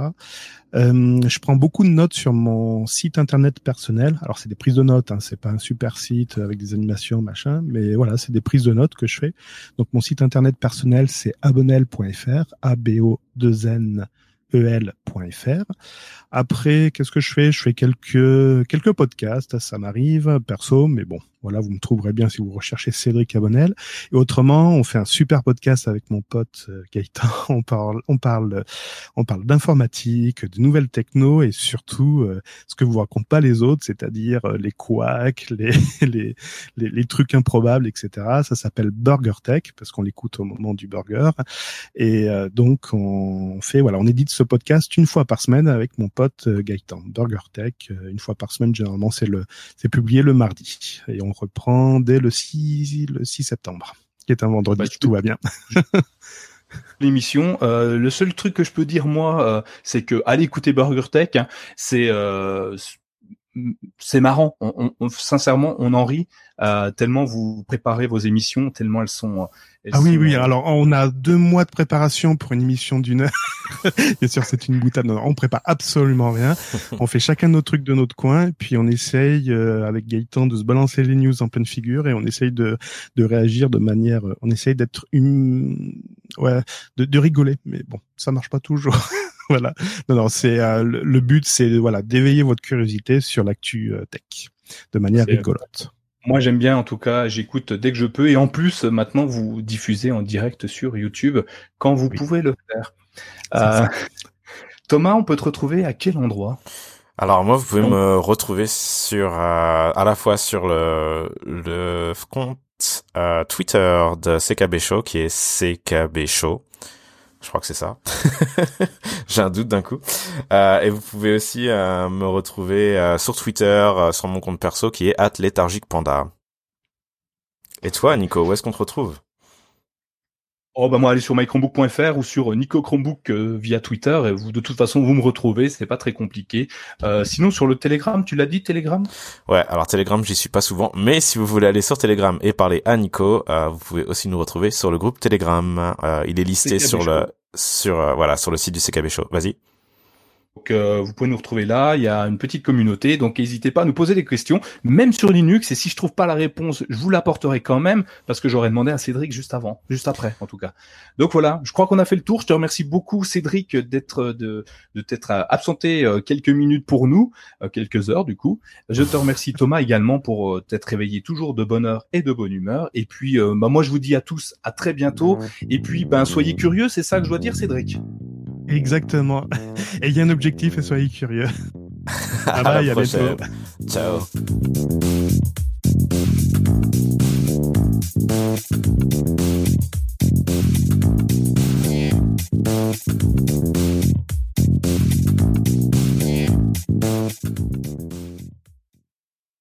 Euh, je prends beaucoup de notes sur mon site internet personnel. Alors c'est des prises de notes, hein, c'est pas un super site avec des animations, machin, mais voilà, c'est des prises de notes que je fais. Donc mon site internet personnel, c'est abonnel.fr, a b o 2 n el.fr. Après, qu'est-ce que je fais? Je fais quelques quelques podcasts, ça m'arrive perso, mais bon, voilà, vous me trouverez bien si vous recherchez Cédric Abonnel. Et autrement, on fait un super podcast avec mon pote euh, Gaëtan. On parle, on parle, on parle d'informatique, de nouvelles techno et surtout euh, ce que vous racontent pas les autres, c'est-à-dire euh, les couacs, les, les, les, les, trucs improbables, etc. Ça s'appelle Burger Tech parce qu'on l'écoute au moment du burger. Et donc on fait, voilà, on édite ce podcast une fois par semaine avec mon pote Gaëtan. Burger Tech, une fois par semaine, généralement c'est le, c'est publié le mardi. Et on reprend dès le 6, le 6 septembre, qui est un vendredi, bah, tout va bien. l'émission. Euh, le seul truc que je peux dire moi, euh, c'est que aller écouter Burger Tech, hein, c'est euh, c'est marrant. On, on, sincèrement, on en rit euh, tellement vous préparez vos émissions, tellement elles sont. ah oui, oui. Alors, on a deux mois de préparation pour une émission d'une heure. Bien sûr, c'est une boutade. Non, on prépare absolument rien. On fait chacun nos trucs de notre coin, puis on essaye euh, avec Gaëtan de se balancer les news en pleine figure et on essaye de, de réagir de manière. On essaye d'être une, ouais, de, de rigoler. Mais bon, ça marche pas toujours. voilà. Non, non, c'est euh, le, but, c'est voilà d'éveiller votre curiosité sur l'actu euh, tech de manière rigolote. Moi, j'aime bien, en tout cas, j'écoute dès que je peux. Et en plus, maintenant, vous diffusez en direct sur YouTube quand vous pouvez le faire. Euh, Thomas, on peut te retrouver à quel endroit? Alors moi, vous pouvez me retrouver sur à la fois sur le, le compte Twitter de CKB Show qui est CKB Show je crois que c'est ça. J'ai un doute d'un coup. Euh, et vous pouvez aussi euh, me retrouver euh, sur Twitter, sur mon compte perso qui est @léthargiquepanda. Et toi, Nico, où est-ce qu'on te retrouve? Oh bah moi allez sur mychromebook.fr ou sur Nico Chromebook via Twitter et vous de toute façon vous me retrouvez, c'est pas très compliqué. sinon sur le Telegram, tu l'as dit Telegram? Ouais, alors Telegram j'y suis pas souvent, mais si vous voulez aller sur Telegram et parler à Nico, vous pouvez aussi nous retrouver sur le groupe Telegram. il est listé sur le sur euh, voilà sur le site du CKB Show. Vas-y. Donc, euh, vous pouvez nous retrouver là. Il y a une petite communauté, donc n'hésitez pas à nous poser des questions, même sur Linux. Et si je trouve pas la réponse, je vous l'apporterai quand même, parce que j'aurais demandé à Cédric juste avant, juste après, en tout cas. Donc voilà, je crois qu'on a fait le tour. Je te remercie beaucoup, Cédric, d'être de de t'être absenté euh, quelques minutes pour nous, quelques heures du coup. Je te remercie Thomas également pour t'être réveillé toujours de bonne heure et de bonne humeur. Et puis, bah, moi je vous dis à tous à très bientôt. Et puis, ben soyez curieux, c'est ça que je dois dire, Cédric. Exactement. Ayez un objectif et soyez curieux. ah bah, à la bah, prochaine. Bientôt. Ciao.